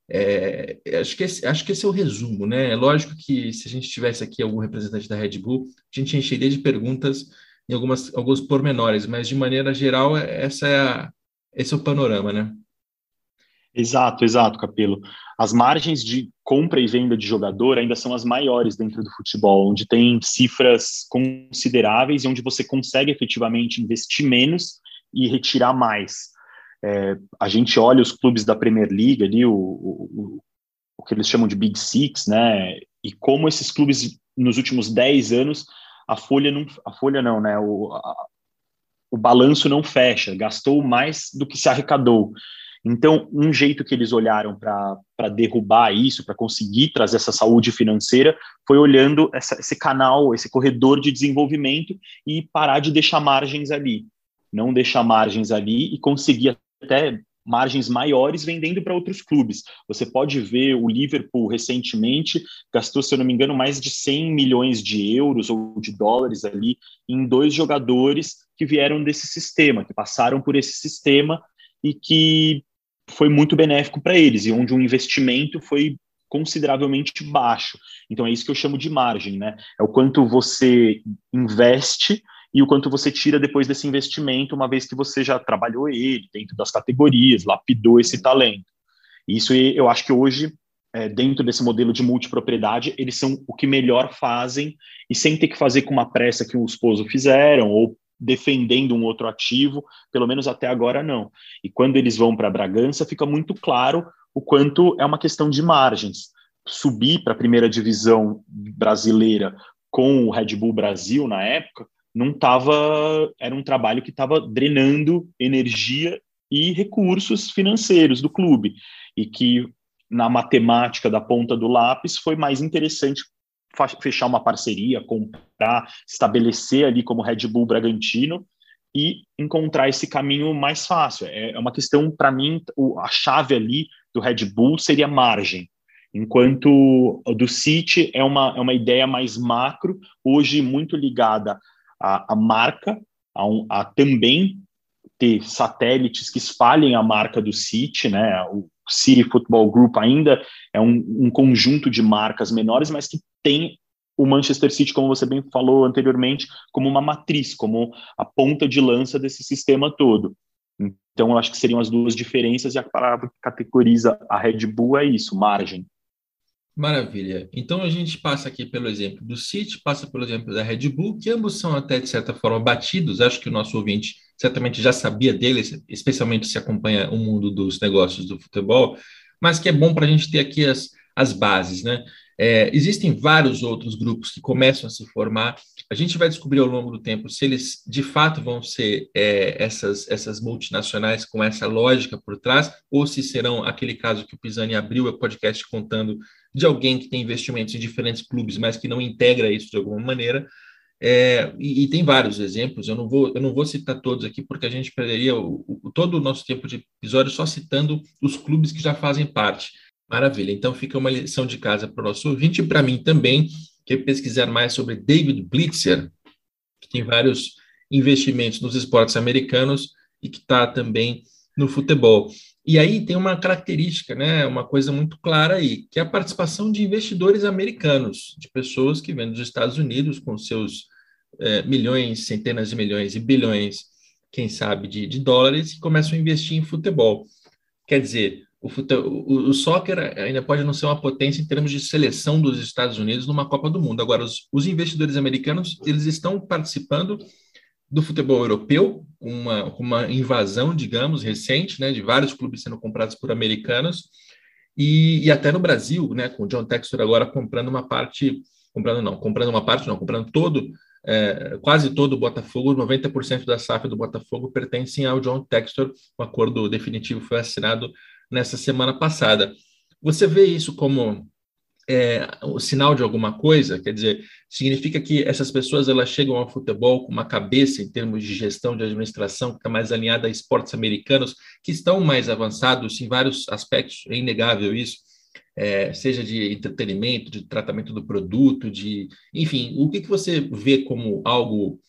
É, acho, que esse, acho que esse é o resumo, né? É lógico que se a gente tivesse aqui algum representante da Red Bull, a gente encheria de perguntas em algumas, alguns pormenores, mas de maneira geral, essa é a, esse é o panorama, né? Exato, exato, Capelo. As margens de compra e venda de jogador ainda são as maiores dentro do futebol, onde tem cifras consideráveis e onde você consegue efetivamente investir menos e retirar mais. É, a gente olha os clubes da Premier League ali, o, o, o que eles chamam de Big Six, né? E como esses clubes nos últimos 10 anos a folha não, a folha não, né? O, a, o balanço não fecha, gastou mais do que se arrecadou. Então, um jeito que eles olharam para derrubar isso, para conseguir trazer essa saúde financeira, foi olhando essa, esse canal, esse corredor de desenvolvimento e parar de deixar margens ali. Não deixar margens ali e conseguir até margens maiores vendendo para outros clubes. Você pode ver o Liverpool recentemente gastou, se eu não me engano, mais de 100 milhões de euros ou de dólares ali em dois jogadores que vieram desse sistema, que passaram por esse sistema e que foi muito benéfico para eles e onde o investimento foi consideravelmente baixo. Então é isso que eu chamo de margem, né? É o quanto você investe e o quanto você tira depois desse investimento, uma vez que você já trabalhou ele dentro das categorias, lapidou esse talento. Isso eu acho que hoje, é, dentro desse modelo de multipropriedade, eles são o que melhor fazem e sem ter que fazer com uma pressa que o esposo fizeram ou defendendo um outro ativo, pelo menos até agora não. E quando eles vão para Bragança, fica muito claro o quanto é uma questão de margens. Subir para a primeira divisão brasileira com o Red Bull Brasil na época não estava, era um trabalho que estava drenando energia e recursos financeiros do clube e que na matemática da ponta do lápis foi mais interessante fechar uma parceria, comprar, estabelecer ali como Red Bull Bragantino e encontrar esse caminho mais fácil. É, é uma questão, para mim, a chave ali do Red Bull seria margem, enquanto do City é uma, é uma ideia mais macro, hoje muito ligada à, à marca, a, um, a também ter satélites que espalhem a marca do City, né? O City Football Group ainda é um, um conjunto de marcas menores, mas que tem o Manchester City, como você bem falou anteriormente, como uma matriz, como a ponta de lança desse sistema todo. Então, eu acho que seriam as duas diferenças, e a palavra que categoriza a Red Bull é isso, margem. Maravilha. Então, a gente passa aqui pelo exemplo do City, passa pelo exemplo da Red Bull, que ambos são até, de certa forma, batidos. Acho que o nosso ouvinte certamente já sabia deles, especialmente se acompanha o mundo dos negócios do futebol, mas que é bom para a gente ter aqui as, as bases, né? É, existem vários outros grupos que começam a se formar. A gente vai descobrir ao longo do tempo se eles de fato vão ser é, essas, essas multinacionais com essa lógica por trás, ou se serão aquele caso que o Pisani abriu o podcast contando de alguém que tem investimentos em diferentes clubes, mas que não integra isso de alguma maneira. É, e, e, tem vários exemplos, eu não, vou, eu não vou citar todos aqui, porque a gente perderia o, o, todo o nosso tempo de episódio só citando os clubes que já fazem parte. Maravilha. Então fica uma lição de casa para o nosso ouvinte e para mim também, que pesquisar mais sobre David Blitzer, que tem vários investimentos nos esportes americanos e que está também no futebol. E aí tem uma característica, né, uma coisa muito clara aí, que é a participação de investidores americanos, de pessoas que vêm dos Estados Unidos com seus é, milhões, centenas de milhões e bilhões, quem sabe, de, de dólares, e começam a investir em futebol. Quer dizer, o, o, o, soccer ainda pode não ser uma potência em termos de seleção dos Estados Unidos numa Copa do Mundo. Agora, os, os investidores americanos eles estão participando do futebol europeu, uma, uma invasão, digamos, recente, né, de vários clubes sendo comprados por americanos, E, e, até no Brasil, né, com o John Textor agora comprando uma parte, comprando não, comprando uma parte não, comprando todo, é, quase todo o Botafogo, 90% da SAF do Botafogo pertencem ao John Textor, o acordo definitivo foi assinado nessa semana passada. Você vê isso como é, o sinal de alguma coisa? Quer dizer, significa que essas pessoas elas chegam ao futebol com uma cabeça em termos de gestão, de administração, que está mais alinhada a esportes americanos, que estão mais avançados em vários aspectos, é inegável isso, é, seja de entretenimento, de tratamento do produto, de, enfim, o que, que você vê como algo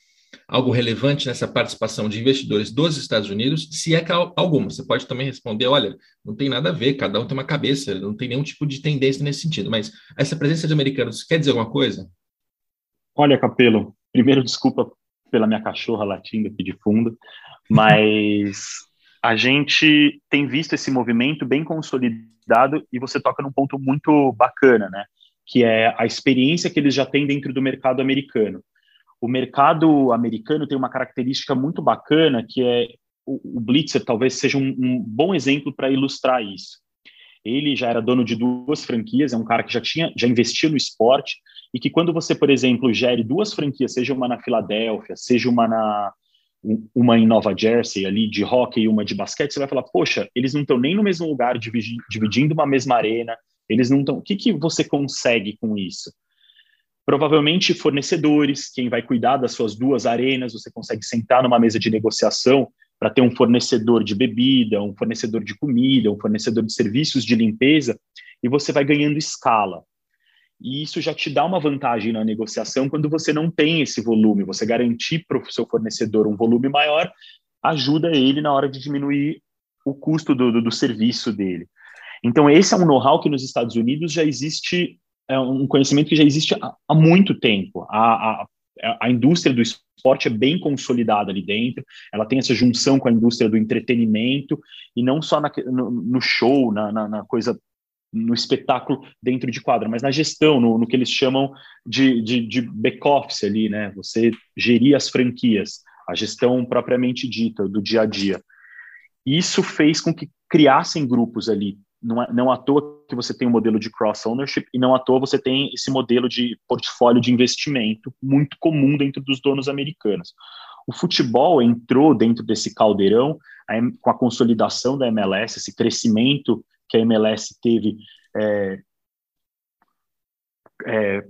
algo relevante nessa participação de investidores dos Estados Unidos, se é que há alguma. Você pode também responder, olha, não tem nada a ver, cada um tem uma cabeça, não tem nenhum tipo de tendência nesse sentido, mas essa presença de americanos quer dizer alguma coisa? Olha, Capelo, primeiro desculpa pela minha cachorra latindo aqui de fundo, mas a gente tem visto esse movimento bem consolidado e você toca num ponto muito bacana, né? Que é a experiência que eles já têm dentro do mercado americano o mercado americano tem uma característica muito bacana, que é o, o Blitzer talvez seja um, um bom exemplo para ilustrar isso. Ele já era dono de duas franquias, é um cara que já tinha, já investiu no esporte e que quando você, por exemplo, gere duas franquias, seja uma na Filadélfia, seja uma na uma em Nova Jersey ali de hockey e uma de basquete, você vai falar, poxa, eles não estão nem no mesmo lugar dividindo uma mesma arena, eles não estão. O que, que você consegue com isso? Provavelmente fornecedores, quem vai cuidar das suas duas arenas, você consegue sentar numa mesa de negociação para ter um fornecedor de bebida, um fornecedor de comida, um fornecedor de serviços de limpeza, e você vai ganhando escala. E isso já te dá uma vantagem na negociação quando você não tem esse volume. Você garantir para o seu fornecedor um volume maior ajuda ele na hora de diminuir o custo do, do, do serviço dele. Então, esse é um know-how que nos Estados Unidos já existe é um conhecimento que já existe há, muito tempo. A, a, a indústria do esporte é bem consolidada ali dentro, ela tem essa junção com a indústria do entretenimento, e não só na, no, no, show, na, na, na, coisa, no espetáculo dentro de quadra, mas na gestão, no, no que eles chamam de, de, de back-office ali, né? Você gerir as franquias, a gestão propriamente dita do dia a dia. Isso fez com que criassem grupos ali, não, é, não à toa que você tem um modelo de cross ownership e não à toa você tem esse modelo de portfólio de investimento muito comum dentro dos donos americanos. O futebol entrou dentro desse caldeirão com a consolidação da MLS, esse crescimento que a MLS teve, é, é,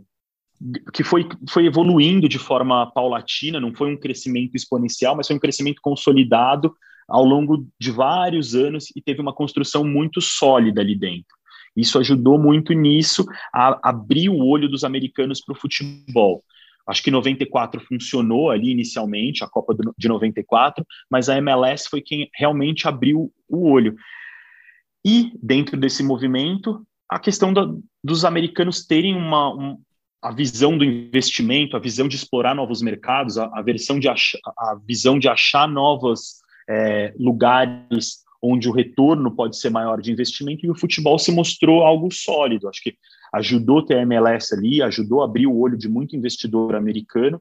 que foi, foi evoluindo de forma paulatina, não foi um crescimento exponencial, mas foi um crescimento consolidado ao longo de vários anos e teve uma construção muito sólida ali dentro. Isso ajudou muito nisso a abrir o olho dos americanos para o futebol. Acho que 94 funcionou ali inicialmente, a Copa de 94, mas a MLS foi quem realmente abriu o olho. E dentro desse movimento, a questão da, dos americanos terem uma, um, a visão do investimento, a visão de explorar novos mercados, a, a, versão de a visão de achar novas é, lugares onde o retorno pode ser maior de investimento, e o futebol se mostrou algo sólido. Acho que ajudou ter a MLS ali, ajudou a abrir o olho de muito investidor americano,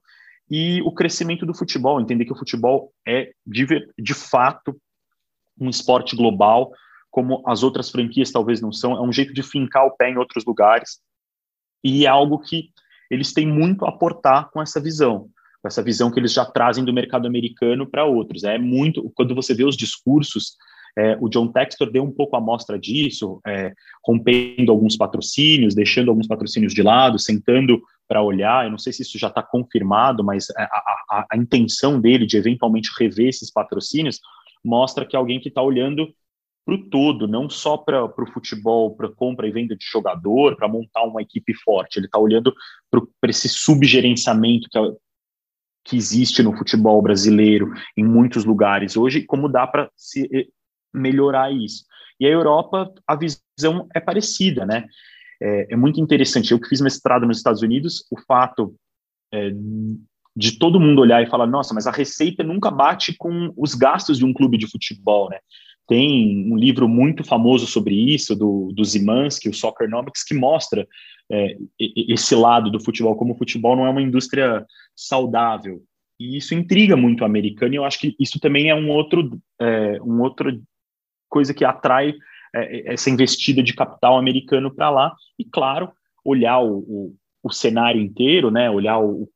e o crescimento do futebol, entender que o futebol é, de, de fato, um esporte global, como as outras franquias talvez não são, é um jeito de fincar o pé em outros lugares, e é algo que eles têm muito a aportar com essa visão com essa visão que eles já trazem do mercado americano para outros. É muito, quando você vê os discursos, é, o John Textor deu um pouco a mostra disso, é, rompendo alguns patrocínios, deixando alguns patrocínios de lado, sentando para olhar. Eu não sei se isso já está confirmado, mas a, a, a, intenção dele de eventualmente rever esses patrocínios mostra que é alguém que está olhando para o todo, não só para o futebol, para compra e venda de jogador, para montar uma equipe forte. Ele está olhando para esse subgerenciamento que, que existe no futebol brasileiro em muitos lugares hoje, como dá para se eh, melhorar isso. E a Europa, a visão é parecida, né? É, é, muito interessante. Eu que fiz mestrado nos Estados Unidos, o fato é, de todo mundo olhar e falar, nossa, mas a receita nunca bate com os gastos de um clube de futebol, né? Tem um livro muito famoso sobre isso, do, do Zimanski, o Soccernomics, que mostra é, esse lado do futebol, como o futebol não é uma indústria saudável. E isso intriga muito o americano, e eu acho que isso também é um outro, é, um outro coisa que atrai é, essa investida de capital americano para lá e, claro, olhar o, o, o, cenário inteiro, né, olhar o,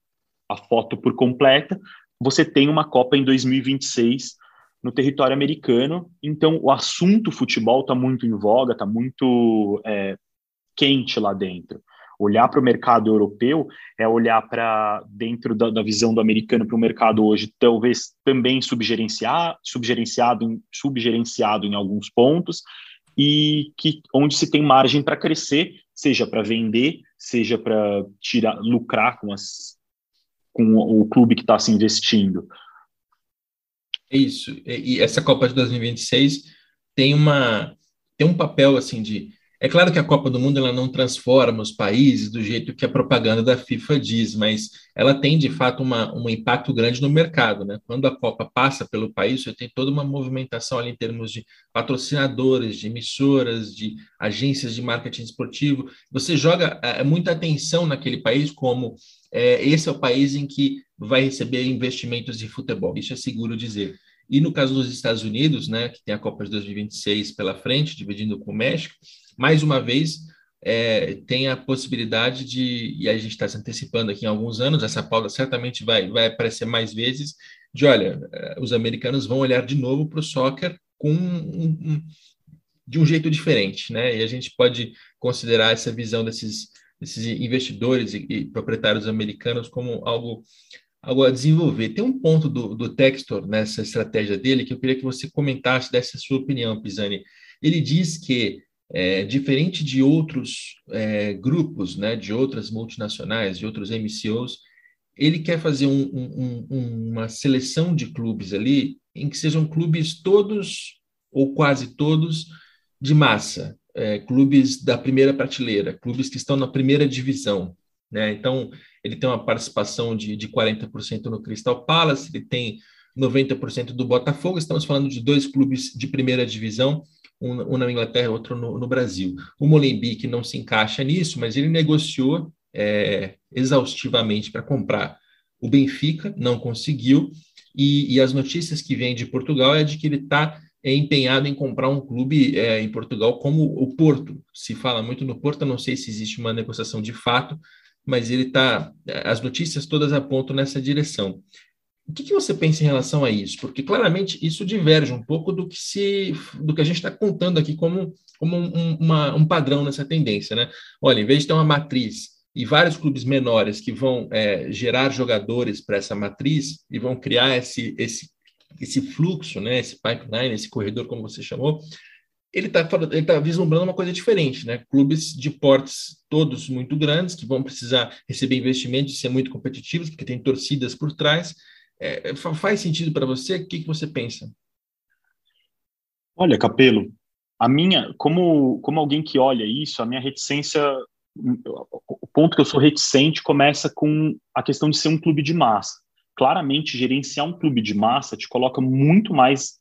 a foto por completa, você tem uma Copa em 2026 no território americano, então o assunto futebol está muito em voga, está muito é, quente lá dentro. Olhar para o mercado europeu é olhar para dentro da, da, visão do americano para o mercado hoje, talvez também subgerenciar, subgerenciado, em, subgerenciado em alguns pontos, e que onde se tem margem para crescer, seja para vender, seja para tirar lucrar com as com o clube que está se investindo. É isso. E essa Copa de 2026 tem uma tem um papel assim de é claro que a Copa do Mundo ela não transforma os países do jeito que a propaganda da FIFA diz, mas ela tem de fato uma, um impacto grande no mercado. Né? Quando a Copa passa pelo país, você tem toda uma movimentação ali em termos de patrocinadores, de emissoras, de agências de marketing esportivo. Você joga é, muita atenção naquele país como é, esse é o país em que vai receber investimentos de futebol. Isso é seguro dizer. E no caso dos Estados Unidos, né, que tem a Copa de 2026 pela frente, dividindo com o México, mais uma vez, é, tem a possibilidade de, e a gente está se antecipando aqui em alguns anos, essa pauta certamente vai, vai aparecer mais vezes, de olha, é, os americanos vão olhar de novo para o soccer com um, um, de um jeito diferente, né? E a gente pode considerar essa visão desses, desses investidores e, e proprietários americanos como algo algo a desenvolver. Tem um ponto do, do Textor nessa estratégia dele que eu queria que você comentasse dessa sua opinião, Pisani. Ele diz que é, diferente de outros é, grupos, né, de outras multinacionais, de outros MCOs, ele quer fazer um, um, um, uma seleção de clubes ali em que sejam clubes todos ou quase todos de massa, é, clubes da primeira prateleira, clubes que estão na primeira divisão. Né? Então, ele tem uma participação de, de 40% no Crystal Palace, ele tem 90% do Botafogo, estamos falando de dois clubes de primeira divisão, um, na Inglaterra, outro no, no, Brasil. O Molenbeek não se encaixa nisso, mas ele negociou é, exaustivamente para comprar o Benfica, não conseguiu, e, e, as notícias que vêm de Portugal é de que ele está é, empenhado em comprar um clube é, em Portugal como o Porto. Se fala muito no Porto, não sei se existe uma negociação de fato, mas ele está. As notícias todas apontam nessa direção. O que, que, você pensa em relação a isso? Porque claramente isso diverge um pouco do que se, do que a gente está contando aqui como, como um, uma, um padrão nessa tendência, né? Olha, em vez de ter uma matriz e vários clubes menores que vão é, gerar jogadores para essa matriz e vão criar esse, esse, esse fluxo, né? Esse pipeline, esse corredor, como você chamou, ele está ele tá vislumbrando uma coisa diferente, né? Clubes de portes todos muito grandes que vão precisar receber investimentos e ser muito competitivos, porque tem torcidas por trás é, faz sentido para você? O que, que você pensa? Olha, Capelo, a minha, como, como alguém que olha isso, a minha reticência, o ponto que eu sou reticente começa com a questão de ser um clube de massa. Claramente, gerenciar um clube de massa te coloca muito mais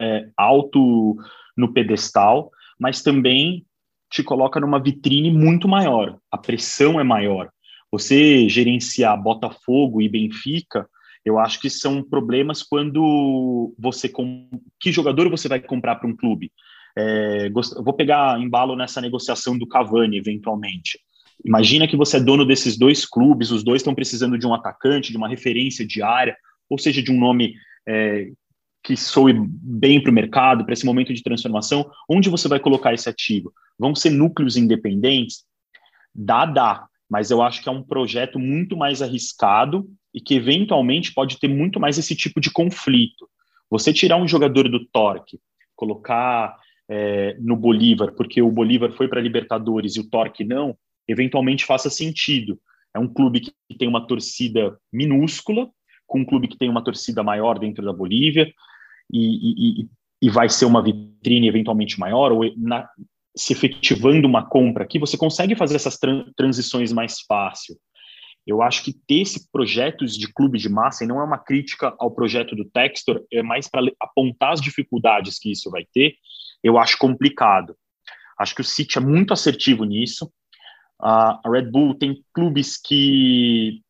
é, alto no pedestal, mas também te coloca numa vitrine muito maior. A pressão é maior. Você gerenciar Botafogo e Benfica eu acho que são problemas quando você com que jogador você vai comprar para um clube. É, vou pegar embalo nessa negociação do Cavani eventualmente. Imagina que você é dono desses dois clubes, os dois estão precisando de um atacante, de uma referência diária, ou seja, de um nome é, que soe bem para o mercado, para esse momento de transformação. Onde você vai colocar esse ativo? Vão ser núcleos independentes? Dá, dá, mas eu acho que é um projeto muito mais arriscado e que eventualmente pode ter muito mais esse tipo de conflito. Você tirar um jogador do Torque, colocar é, no Bolívar, porque o Bolívar foi para a Libertadores e o Torque não, eventualmente faça sentido. É um clube que tem uma torcida minúscula, com um clube que tem uma torcida maior dentro da Bolívia, e, e, e vai ser uma vitrine eventualmente maior, ou na, se efetivando uma compra aqui, você consegue fazer essas transições mais fácil. Eu acho que ter esse projetos de clube de massa, e não é uma crítica ao projeto do Textor, é mais para apontar as dificuldades que isso vai ter, eu acho complicado. Acho que o City é muito assertivo nisso. a Red Bull tem clubes que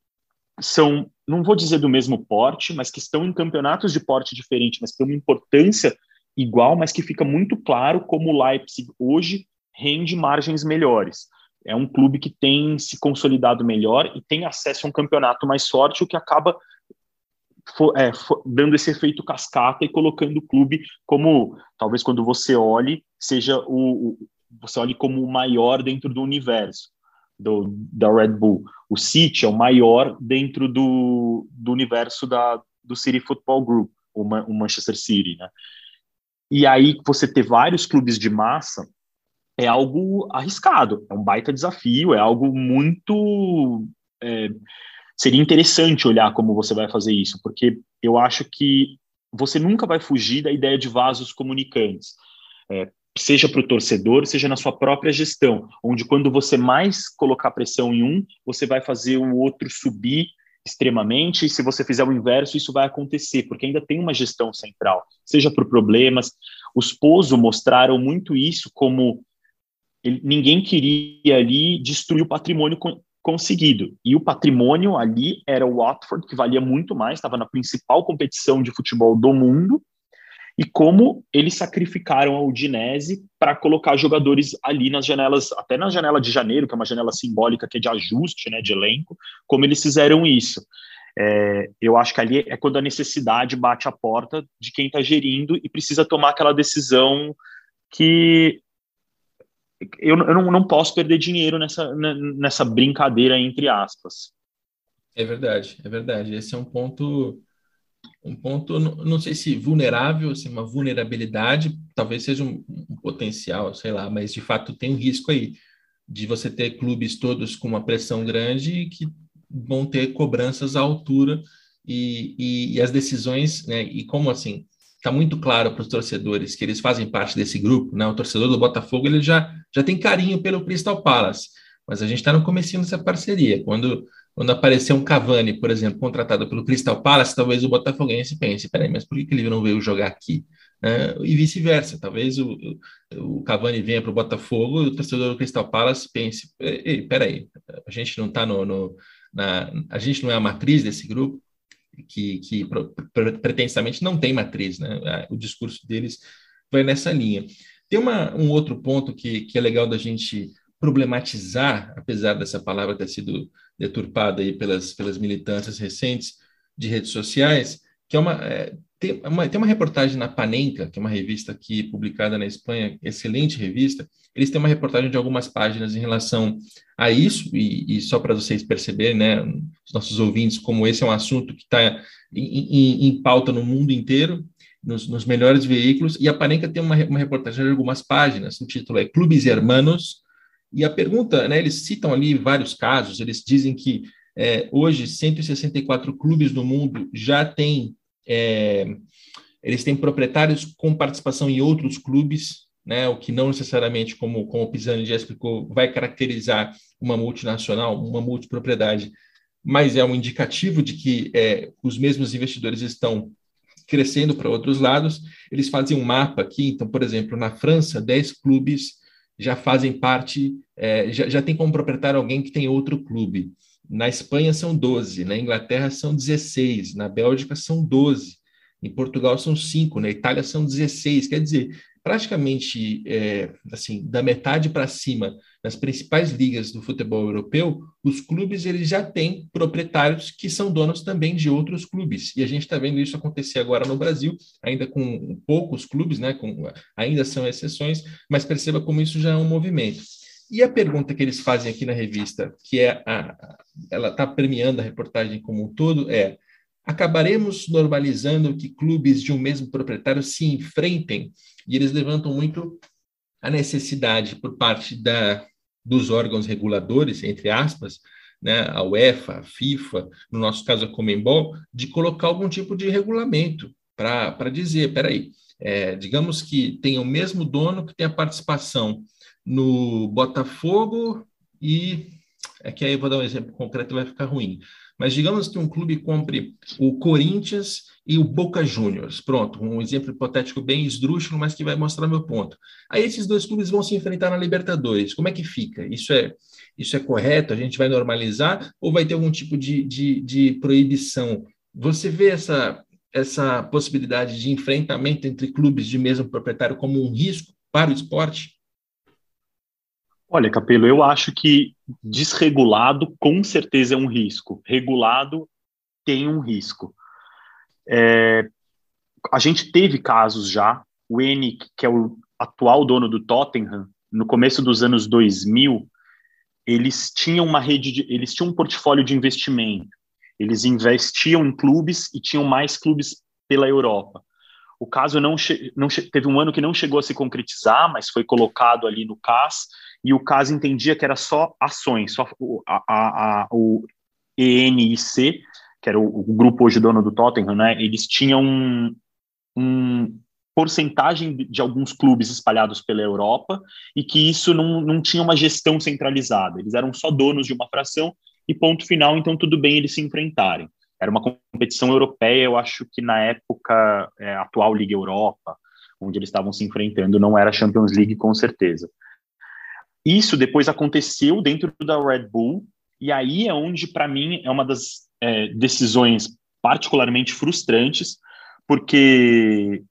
são, não vou dizer do mesmo porte, mas que estão em campeonatos de porte diferente, mas que têm uma importância igual, mas que fica muito claro como o Leipzig hoje rende margens melhores. É um clube que tem se consolidado melhor e tem acesso a um campeonato mais forte, o que acaba é, dando esse efeito cascata e colocando o clube como, talvez quando você olhe, seja o, o você olhe como o maior dentro do universo do, da Red Bull. O City é o maior dentro do, do universo da, do City Football Group, o, o Manchester City, né? E aí você ter vários clubes de massa é algo arriscado, é um baita desafio, é algo muito é, seria interessante olhar como você vai fazer isso, porque eu acho que você nunca vai fugir da ideia de vasos comunicantes. É, seja para o torcedor, seja na sua própria gestão, onde quando você mais colocar pressão em um, você vai fazer o outro subir extremamente, e se você fizer o inverso, isso vai acontecer, porque ainda tem uma gestão central, seja por problemas. Os Pozo mostraram muito isso como ele, ninguém queria ali destruir o patrimônio conseguido. E o patrimônio ali era o Watford, que valia muito mais, estava na principal competição de futebol do mundo, e como eles sacrificaram a Udinese para colocar jogadores ali nas janelas, até na janela de janeiro, que é uma janela simbólica que é de ajuste, né, de elenco, como eles fizeram isso. É, eu acho que ali é quando a necessidade bate a porta de quem está gerindo e precisa tomar aquela decisão que eu, eu não, não posso perder dinheiro nessa, nessa brincadeira, entre aspas. É verdade, é verdade. Esse é um ponto, um ponto, não sei se vulnerável, assim, uma vulnerabilidade, talvez seja um, um potencial, sei lá, mas de fato tem um risco aí de você ter clubes todos com uma pressão grande que vão ter cobranças à altura e, e, e as decisões, né? E como assim, está muito claro para os torcedores que eles fazem parte desse grupo, né? O torcedor do Botafogo ele já, já tem carinho pelo Crystal Palace, mas a gente está no comecinho dessa parceria. Quando, quando aparecer um Cavani, por exemplo, contratado pelo Crystal Palace, talvez o Botafoguense pense, peraí, mas por que, ele não veio jogar aqui? Né? E vice-versa, talvez o, o Cavani venha para o Botafogo e o torcedor do Crystal Palace pense, ei, peraí, a gente não está no, no na, a gente não é a matriz desse grupo, que, que pretensamente não tem matriz, né? O discurso deles vai nessa linha. Tem uma, um outro ponto que, que é legal da gente problematizar, apesar dessa palavra ter sido deturpada aí pelas, pelas militâncias recentes de redes sociais, que é uma, é, tem, uma, tem uma reportagem na Panenka, que é uma revista aqui publicada na Espanha, excelente revista, eles têm uma reportagem de algumas páginas em relação a isso, e, e só para vocês perceberem, né, os nossos ouvintes, como esse é um assunto que está em, em, em, pauta no mundo inteiro, nos, nos, melhores veículos, e a Panenka tem uma, uma reportagem de algumas páginas, o título é Clubes Hermanos, e a pergunta, né, eles citam ali vários casos, eles dizem que é, hoje 164 clubes no mundo já têm, é, eles têm proprietários com participação em outros clubes, né, o que não necessariamente, como, como o Pisani já explicou, vai caracterizar uma multinacional, uma multipropriedade, mas é um indicativo de que é, os mesmos investidores estão crescendo para outros lados. Eles fazem um mapa aqui, então, por exemplo, na França, 10 clubes já fazem parte, é, já, já tem como proprietário alguém que tem outro clube. Na Espanha são 12, na Inglaterra são 16, na Bélgica são 12, em Portugal são 5, na Itália são 16. Quer dizer, praticamente é, assim da metade para cima nas principais ligas do futebol europeu, os clubes eles já têm proprietários que são donos também de outros clubes. E a gente está vendo isso acontecer agora no Brasil, ainda com poucos clubes, né? Com, ainda são exceções, mas perceba como isso já é um movimento. E a pergunta que eles fazem aqui na revista, que é a, ela está premiando a reportagem como um todo, é acabaremos normalizando que clubes de um mesmo proprietário se enfrentem e eles levantam muito a necessidade por parte da, dos órgãos reguladores, entre aspas, né, a UEFA, a FIFA, no nosso caso a Comembol, de colocar algum tipo de regulamento para dizer, peraí, é, digamos que tem o mesmo dono que tem a participação no Botafogo e é que aí eu vou dar um exemplo concreto vai ficar ruim. Mas digamos que um clube compre o Corinthians e o Boca Juniors. Pronto, um exemplo hipotético bem esdrúxulo, mas que vai mostrar meu ponto. Aí esses dois clubes vão se enfrentar na Libertadores. Como é que fica? Isso é, isso é correto? A gente vai normalizar ou vai ter algum tipo de, de, de proibição? Você vê essa, essa possibilidade de enfrentamento entre clubes de mesmo proprietário como um risco para o esporte? Olha, Capelo, eu acho que desregulado com certeza é um risco. Regulado tem um risco. É, a gente teve casos já. O N, que é o atual dono do Tottenham, no começo dos anos 2000, eles tinham uma rede, de, eles tinham um portfólio de investimento. Eles investiam em clubes e tinham mais clubes pela Europa. O caso não, não teve um ano que não chegou a se concretizar, mas foi colocado ali no CAS, e o CAS entendia que era só ações, só a, a, a, o ENIC, que era o, o, grupo hoje dono do Tottenham, né? Eles tinham um, um porcentagem de alguns clubes espalhados pela Europa e que isso não, não tinha uma gestão centralizada. Eles eram só donos de uma fração e ponto final, então tudo bem eles se enfrentarem. Era uma competição europeia, eu acho que na época é, atual Liga Europa, onde eles estavam se enfrentando, não era Champions League com certeza. Isso depois aconteceu dentro da Red Bull, e aí é onde, para mim, é uma das é, decisões particularmente frustrantes, porque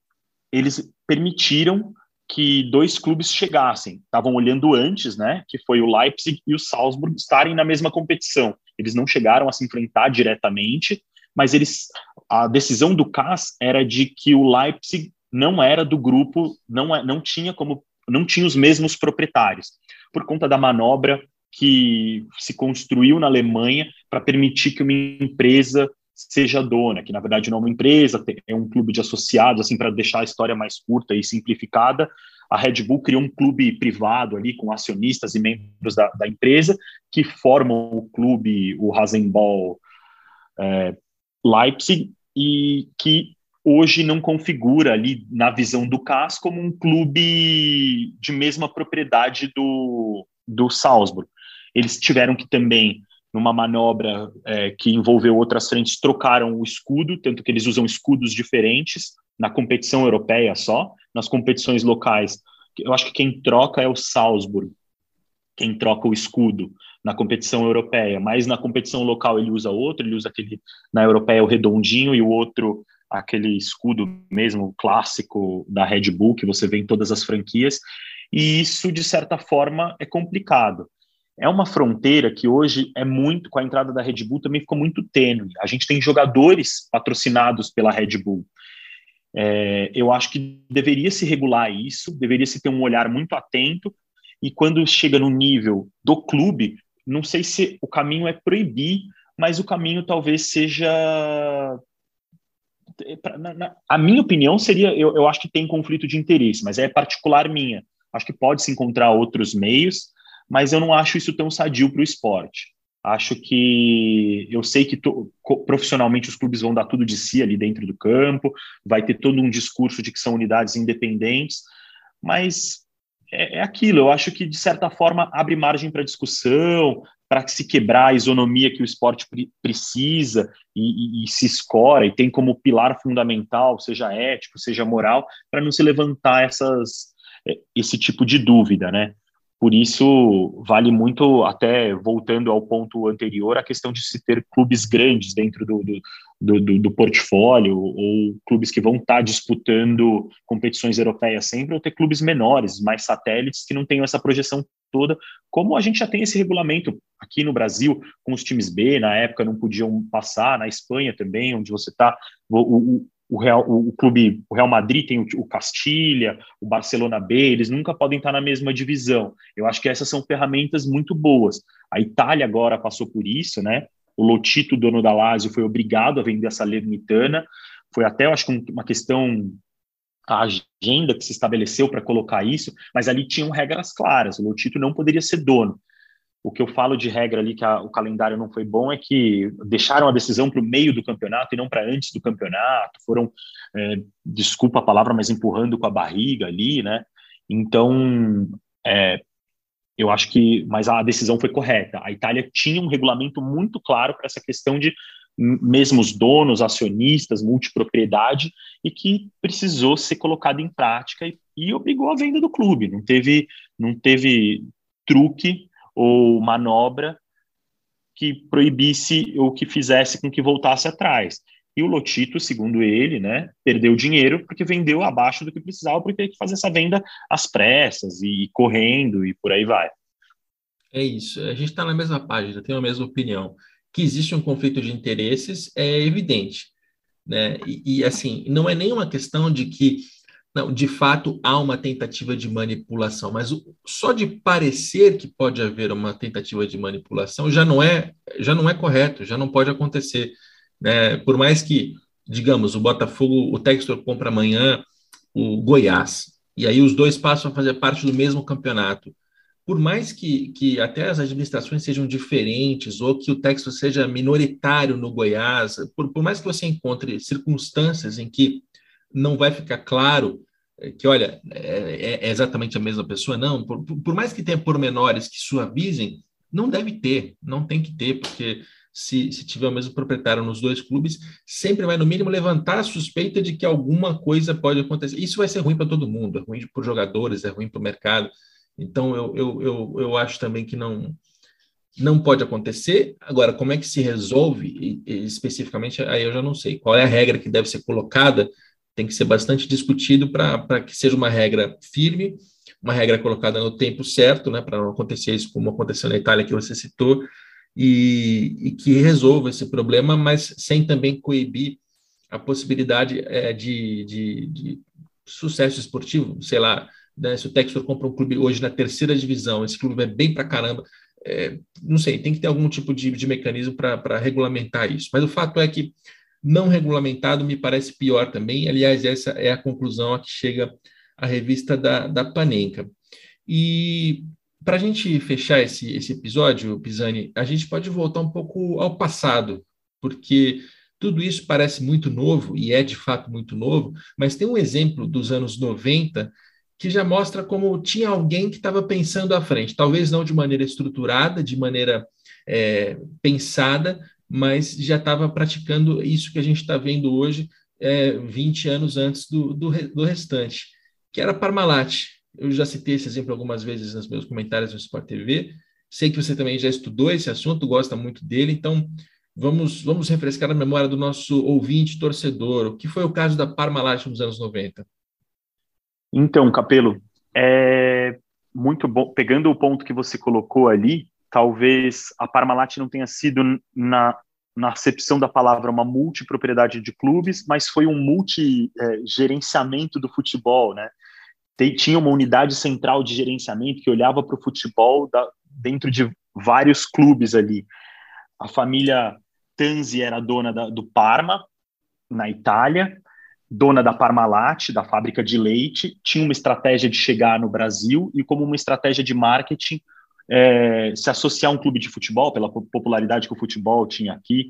eles permitiram que dois clubes chegassem. Estavam olhando antes, né? Que foi o Leipzig e o Salzburg estarem na mesma competição. Eles não chegaram a se enfrentar diretamente, mas eles a decisão do CAS era de que o Leipzig não era do grupo, não, é, não tinha como não tinha os mesmos proprietários, por conta da manobra que se construiu na Alemanha para permitir que uma empresa seja dona, que na verdade não é uma empresa, é um clube de associados, assim, para deixar a história mais curta e simplificada. A Red Bull criou um clube privado ali com acionistas e membros da, da empresa que formam o clube, o Rasenball é, Leipzig, e que hoje não configura ali na visão do CAS como um clube de mesma propriedade do, do Salzburg. Eles tiveram que também numa manobra é, que envolveu outras frentes, trocaram o escudo, tanto que eles usam escudos diferentes na competição europeia só, nas competições locais. Eu acho que quem troca é o Salzburg, quem troca o escudo na competição europeia, mas na competição local ele usa outro, ele usa aquele na europeia o redondinho e o outro aquele escudo mesmo clássico da Red Bull que você vê em todas as franquias. E isso de certa forma é complicado é uma fronteira que hoje é muito, com a entrada da Red Bull, também ficou muito tênue. A gente tem jogadores patrocinados pela Red Bull. É, eu acho que deveria se regular isso, deveria se ter um olhar muito atento, e quando chega no nível do clube, não sei se o caminho é proibir, mas o caminho talvez seja. A minha opinião seria: eu, eu acho que tem conflito de interesse, mas é particular minha. Acho que pode se encontrar outros meios mas eu não acho isso tão sadio para o esporte. Acho que eu sei que to, profissionalmente os clubes vão dar tudo de si ali dentro do campo, vai ter todo um discurso de que são unidades independentes, mas é, é aquilo. Eu acho que de certa forma abre margem para discussão, para se quebrar a isonomia que o esporte pre precisa e, e, e, se escora e tem como pilar fundamental, seja ético, seja moral, para não se levantar essas, é, esse tipo de dúvida, né? Por isso, vale muito, até voltando ao ponto anterior, a questão de se ter clubes grandes dentro do, do, do, do portfólio, ou clubes que vão estar disputando competições europeias sempre, ou ter clubes menores, mais satélites, que não tenham essa projeção toda, como a gente já tem esse regulamento aqui no Brasil, com os times B, na época não podiam passar, na Espanha também, onde você está, Real, o, o, clube, o Real Madrid tem o, o Castilha, o Barcelona B, eles nunca podem estar na mesma divisão. Eu acho que essas são ferramentas muito boas. A Itália agora passou por isso, né? O Lotito, dono da Lazio, foi obrigado a vender a Salernitana. Foi até, eu acho que uma questão a agenda que se estabeleceu para colocar isso, mas ali tinham regras claras. O Lotito não poderia ser dono. O que eu falo de regra ali que a, o calendário não foi bom é que deixaram a decisão para o meio do campeonato e não para antes do campeonato. Foram, é, desculpa a palavra, mas empurrando com a barriga ali, né? Então, é, eu acho que, mas a decisão foi correta. A Itália tinha um regulamento muito claro para essa questão de mesmo os donos, acionistas, multipropriedade, e que precisou ser colocado em prática e, e obrigou a venda do clube. Não teve, não teve truque ou manobra que proibisse ou que fizesse com que voltasse atrás. e o Lotito, segundo ele, né, perdeu dinheiro porque vendeu abaixo do que precisava, porque teve que fazer essa venda às pressas e correndo e por aí vai. É isso, a gente está na mesma página, tem a mesma opinião. Que existe um conflito de interesses é evidente, né? E, e assim, não é nenhuma questão de que não, de fato há uma tentativa de manipulação, mas o, só de parecer que pode haver uma tentativa de manipulação já não é já não é correto, já não pode acontecer. Né? Por mais que, digamos, o Botafogo, o Textor compra amanhã o Goiás, e aí os dois passam a fazer parte do mesmo campeonato. Por mais que, que até as administrações sejam diferentes, ou que o Textor seja minoritário no Goiás, por, por mais que você encontre circunstâncias em que não vai ficar claro eh, que, olha, é, é exatamente a mesma pessoa, não. Por, por mais que tenha pormenores que suavizem, não deve ter, não tem que ter, porque se, se tiver o mesmo proprietário nos dois clubes, sempre vai, no mínimo, levantar a suspeita de que alguma coisa pode acontecer. Isso vai ser ruim para todo mundo, é ruim para os jogadores, é ruim para o mercado. Então, eu, eu, eu, eu acho também que não, não pode acontecer. Agora, como é que se resolve especificamente, aí eu já não sei. Qual é a regra que deve ser colocada? Tem que ser bastante discutido para que seja uma regra firme, uma regra colocada no tempo certo, né, para não acontecer isso como aconteceu na Itália, que você citou, e, e que resolva esse problema, mas sem também coibir a possibilidade é, de, de, de, sucesso esportivo, sei lá, né, se o Textor compra um clube hoje na terceira divisão, esse clube vai bem para caramba, é, não sei, tem que ter algum tipo de, de mecanismo para regulamentar isso. Mas o fato é que não regulamentado me parece pior também. Aliás, essa é a conclusão a que chega a revista da, da Panenka. E para a gente fechar esse, esse episódio, Pisani, a gente pode voltar um pouco ao passado, porque tudo isso parece muito novo, e é de fato muito novo, mas tem um exemplo dos anos 90 que já mostra como tinha alguém que estava pensando à frente, talvez não de maneira estruturada, de maneira é, pensada, mas já estava praticando isso que a gente está vendo hoje, é, 20 anos antes do, do, do restante, que era Parmalat. Eu já citei esse exemplo algumas vezes nos meus comentários no Sport TV. Sei que você também já estudou esse assunto, gosta muito dele, então vamos, vamos refrescar a memória do nosso ouvinte torcedor. O que foi o caso da Parmalat nos anos 90? Então, Capelo, é muito bom. Pegando o ponto que você colocou ali, talvez a Parmalat não tenha sido na, na acepção da palavra uma multipropriedade de clubes, mas foi um multi-gerenciamento é, do futebol, né? tinha uma unidade central de gerenciamento que olhava para o futebol da, dentro de vários clubes ali. A família Tanzi era dona da, do Parma, na Itália, dona da Parmalat, da fábrica de leite, tinha uma estratégia de chegar no Brasil e, como uma estratégia de marketing, é, se associar a um clube de futebol, pela popularidade que o futebol tinha aqui,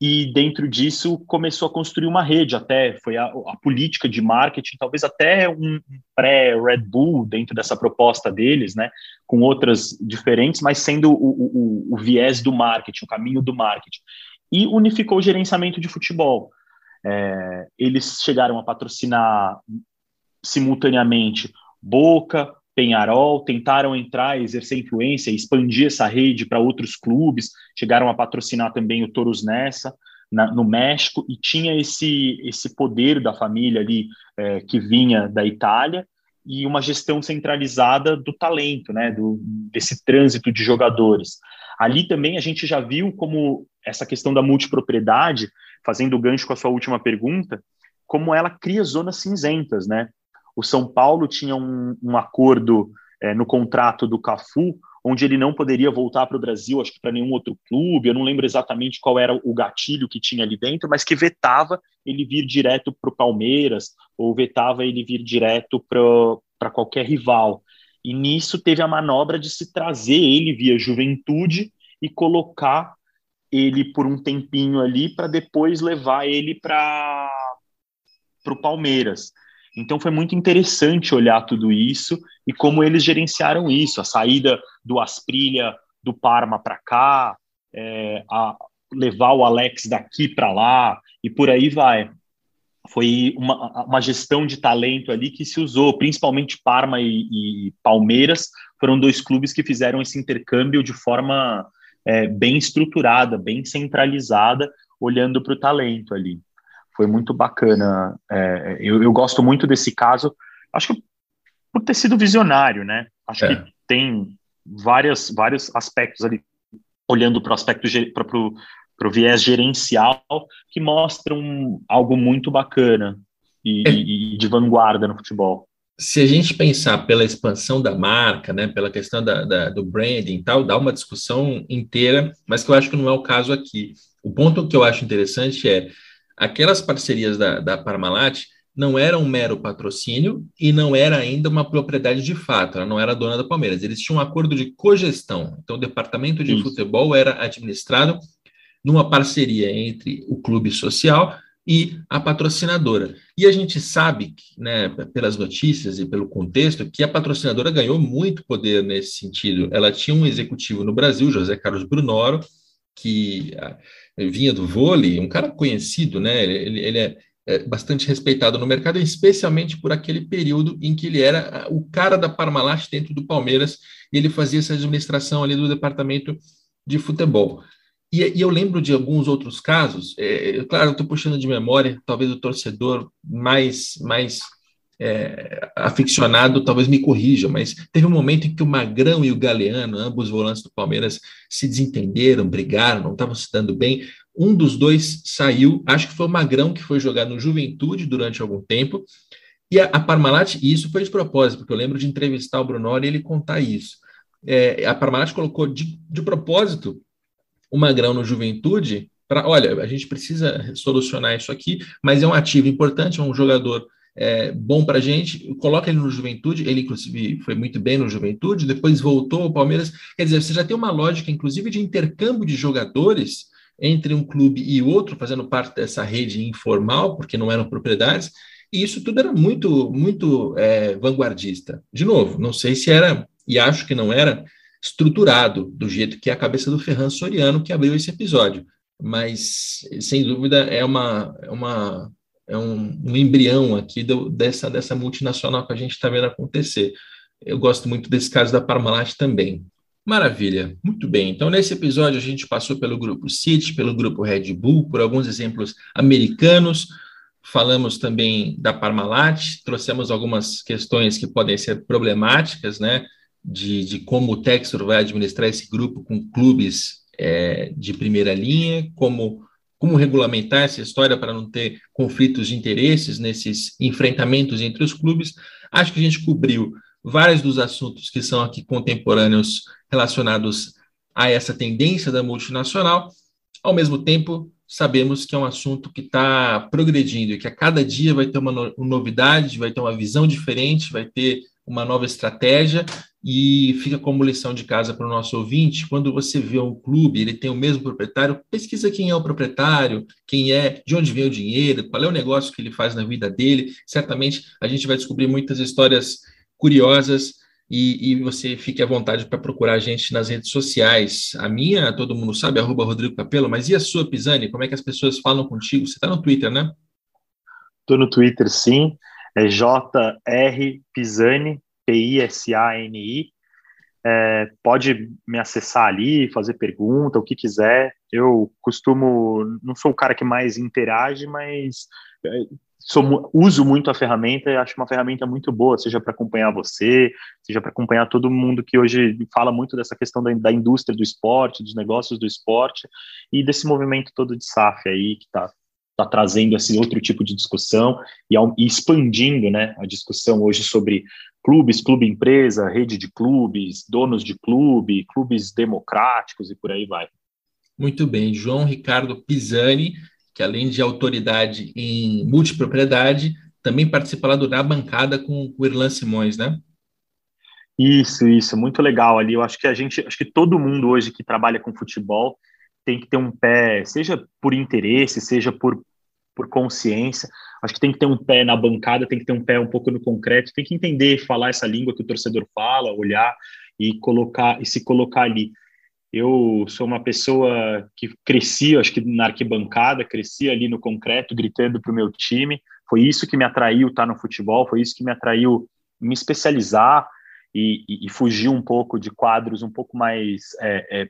e dentro disso começou a construir uma rede até foi a, a política de marketing talvez até um pré Red Bull dentro dessa proposta deles né com outras diferentes mas sendo o, o, o viés do marketing o caminho do marketing. E unificou o gerenciamento de futebol. É, eles chegaram a patrocinar simultaneamente Boca Penharol, tentaram entrar, exercer influência, expandir essa rede para outros clubes, chegaram a patrocinar também o Toros Nessa, na, no México, e tinha esse, esse poder da família ali é, que vinha da Itália e uma gestão centralizada do talento, né, do, desse trânsito de jogadores. Ali também a gente já viu como essa questão da multipropriedade, fazendo gancho com a sua última pergunta, como ela cria zonas cinzentas, né? O São Paulo tinha um, um acordo é, no contrato do Cafu, onde ele não poderia voltar para o Brasil, acho que para nenhum outro clube, eu não lembro exatamente qual era o gatilho que tinha ali dentro, mas que vetava ele vir direto para o Palmeiras, ou vetava ele vir direto para qualquer rival. E nisso teve a manobra de se trazer ele via juventude e colocar ele por um tempinho ali para depois levar ele para o Palmeiras. Então foi muito interessante olhar tudo isso e como eles gerenciaram isso, a saída do Asprilha do Parma para cá, é, a levar o Alex daqui para lá e por aí vai. Foi uma, uma gestão de talento ali que se usou, principalmente Parma e, e Palmeiras foram dois clubes que fizeram esse intercâmbio de forma é, bem estruturada, bem centralizada, olhando para o talento ali. Foi muito bacana. É, eu, eu, gosto muito desse caso, acho que por ter sido visionário, né? Acho é. que tem várias, vários aspectos ali, olhando para o aspecto para o viés gerencial, que mostram algo muito bacana e, é. e de vanguarda no futebol se a gente pensar pela expansão da marca, né, pela questão da, da, do branding e tal, dá uma discussão inteira, mas que eu acho que não é o caso aqui. O ponto que eu acho interessante é aquelas parcerias da, da Parmalat não eram um mero patrocínio e não era ainda uma propriedade de fato, ela não era dona da Palmeiras. Eles tinham um acordo de cogestão. Então, o departamento de Isso. futebol era administrado numa parceria entre o clube social e a patrocinadora. E a gente sabe, né, pelas notícias e pelo contexto, que a patrocinadora ganhou muito poder nesse sentido. Ela tinha um executivo no Brasil, José Carlos Brunoro, que vinha do vôlei, um cara conhecido, né? Ele, ele é, é, bastante respeitado no mercado, especialmente por aquele período em que ele era o cara da Parmalat dentro do Palmeiras e ele fazia essa administração ali do departamento de futebol. E, e, eu lembro de alguns outros casos, é, claro, eu estou puxando de memória, talvez o torcedor mais, mais é, aficionado talvez me corrija, mas teve um momento em que o Magrão e o Galeano, ambos volantes do Palmeiras, se desentenderam, brigaram, não estavam se dando bem. Um dos dois saiu, acho que foi o Magrão que foi jogar no Juventude durante algum tempo, e a, a Parmalat, e isso foi de propósito, porque eu lembro de entrevistar o Brunori e ele contar isso. É, a Parmalat colocou de, de propósito o Magrão no Juventude para, olha, a gente precisa solucionar isso aqui, mas é um ativo importante, é um jogador é, bom para a gente, coloca ele no Juventude, ele inclusive foi muito bem no Juventude, depois voltou ao Palmeiras, quer dizer, você já tem uma lógica, inclusive, de intercâmbio de jogadores entre um clube e outro, fazendo parte dessa rede informal, porque não eram propriedades, e isso tudo era muito, muito é, vanguardista. De novo, não sei se era, e acho que não era, estruturado do jeito que é a cabeça do Ferran Soriano que abriu esse episódio. Mas, sem dúvida, é, uma, é, uma, é um, um embrião aqui do, dessa, dessa multinacional que a gente está vendo acontecer. Eu gosto muito desse caso da Parmalat também. Maravilha, muito bem. Então, nesse episódio, a gente passou pelo grupo City, pelo grupo Red Bull, por alguns exemplos americanos. Falamos também da Parmalat, trouxemos algumas questões que podem ser problemáticas, né? de, de como o Textor vai administrar esse grupo com clubes é, de primeira linha, como, como regulamentar essa história para não ter conflitos de interesses nesses enfrentamentos entre os clubes. Acho que a gente cobriu vários dos assuntos que são aqui contemporâneos relacionados a essa tendência da multinacional. Ao mesmo tempo, sabemos que é um assunto que está progredindo e que a cada dia vai ter uma novidade, vai ter uma visão diferente, vai ter uma nova estratégia e fica como lição de casa para o nosso ouvinte, quando você vê um clube, ele tem o mesmo proprietário, pesquisa quem é o proprietário, quem é, de onde vem o dinheiro, qual é o negócio que ele faz na vida dele. Certamente a gente vai descobrir muitas histórias curiosas e, e você fique à vontade para procurar a gente nas redes sociais. A minha, todo mundo sabe, arroba Rodrigo Capelo, mas e a sua, Pisani? Como é que as pessoas falam contigo? Você está no Twitter, né? Estou no Twitter, sim. É JR Pisani, P-I-S-A-N-I. É, pode me acessar ali, fazer pergunta, o que quiser. Eu costumo, não sou o cara que mais interage, mas é, sou, uso muito a ferramenta e acho uma ferramenta muito boa, seja para acompanhar você, seja para acompanhar todo mundo que hoje fala muito dessa questão da, da, indústria do esporte, dos negócios do esporte e desse movimento todo de SAF aí que está tá trazendo esse outro tipo de discussão e, e expandindo né, a discussão hoje sobre clubes, clube empresa, rede de clubes, donos de clube, clubes democráticos e por aí vai. Muito bem, João Ricardo Pisani, que além de autoridade em multipropriedade, também participa lá do Na Bancada com o Irlan Simões, né? Isso, isso, muito legal ali. Eu acho que a gente, acho que todo mundo hoje que trabalha com futebol tem que ter um pé, seja por interesse, seja por, por consciência, acho que tem que ter um pé na bancada, tem que ter um pé um pouco no concreto, tem que entender, falar essa língua que o torcedor fala, olhar e colocar e se colocar ali. Eu sou uma pessoa que cresci, acho que na arquibancada, cresci ali no concreto, gritando para o meu time. Foi isso que me atraiu estar no futebol, foi isso que me atraiu me especializar e, e, e fugir um pouco de quadros um pouco mais é, é,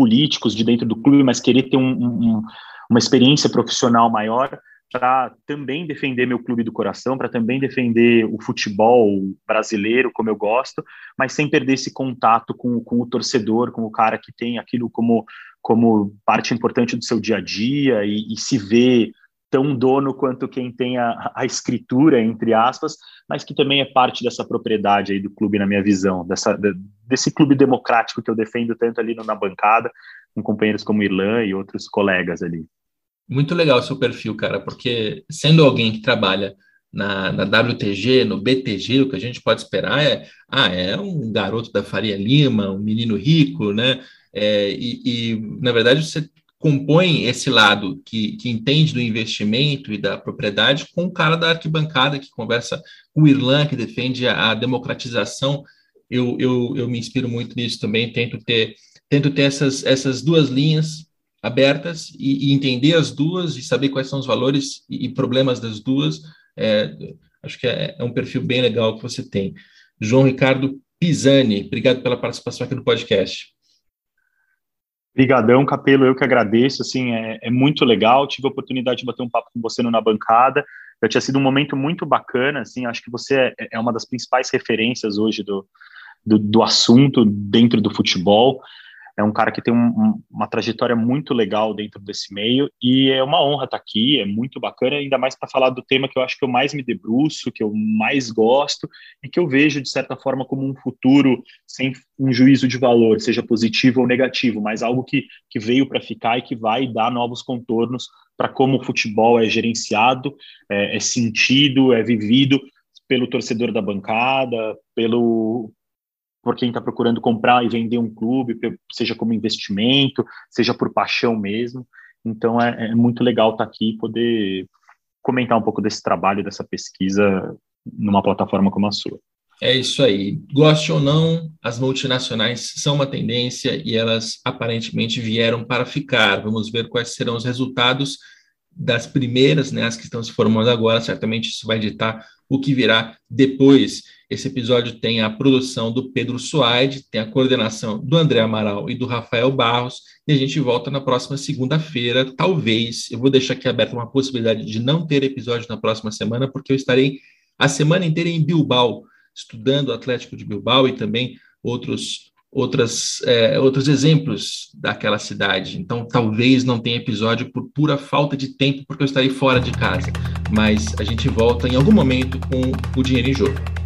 políticos de dentro do clube, mas querer ter um, um, uma experiência profissional maior para também defender meu clube do coração, para também defender o futebol brasileiro como eu gosto, mas sem perder esse contato com, com o torcedor, com o cara que tem aquilo como, como parte importante do seu dia a dia e, e se vê tão dono quanto quem tem a, a, escritura, entre aspas, mas que também é parte dessa propriedade aí do clube, na minha visão, dessa, desse clube democrático que eu defendo tanto ali na bancada, com companheiros como Irlan e outros colegas ali. Muito legal seu perfil, cara, porque sendo alguém que trabalha na, na, WTG, no BTG, o que a gente pode esperar é, ah, é um garoto da Faria Lima, um menino rico, né? É, e, e, na verdade, você compõe esse lado que, que entende do investimento e da propriedade com o cara da arquibancada que conversa com o Irlan, que defende a, a democratização. Eu, eu, eu me inspiro muito nisso também, tento ter, tento ter essas, essas duas linhas abertas e, e entender as duas e saber quais são os valores e, e problemas das duas. É, acho que é, é um perfil bem legal que você tem. João Ricardo Pisani, obrigado pela participação aqui no podcast. Obrigadão, Capelo, eu que agradeço, assim, é, é, muito legal, tive a oportunidade de bater um papo com você no Na Bancada, já tinha sido um momento muito bacana, assim, acho que você é, é uma das principais referências hoje do, do, do assunto dentro do futebol, é um cara que tem um, uma trajetória muito legal dentro desse meio e é uma honra estar aqui, é muito bacana, ainda mais para falar do tema que eu acho que eu mais me debruço, que eu mais gosto e que eu vejo, de certa forma, como um futuro sem um juízo de valor, seja positivo ou negativo, mas algo que, que veio para ficar e que vai dar novos contornos para como o futebol é gerenciado, é, é sentido, é vivido pelo torcedor da bancada, pelo, por quem está procurando comprar e vender um clube, seja como investimento, seja por paixão mesmo. Então é, é muito legal estar tá aqui e poder comentar um pouco desse trabalho, dessa pesquisa numa plataforma como a sua. É isso aí. Goste ou não, as multinacionais são uma tendência e elas aparentemente vieram para ficar. Vamos ver quais serão os resultados das primeiras, né, as que estão se formando agora. Certamente isso vai ditar o que virá depois. Esse episódio tem a produção do Pedro Suaide, tem a coordenação do André Amaral e do Rafael Barros, e a gente volta na próxima segunda-feira, talvez. Eu vou deixar aqui aberta uma possibilidade de não ter episódio na próxima semana, porque eu estarei a semana inteira em Bilbao, estudando o Atlético de Bilbao e também outros outras, é, outros exemplos daquela cidade. Então, talvez não tenha episódio por pura falta de tempo, porque eu estarei fora de casa. Mas a gente volta em algum momento com o dinheiro em jogo.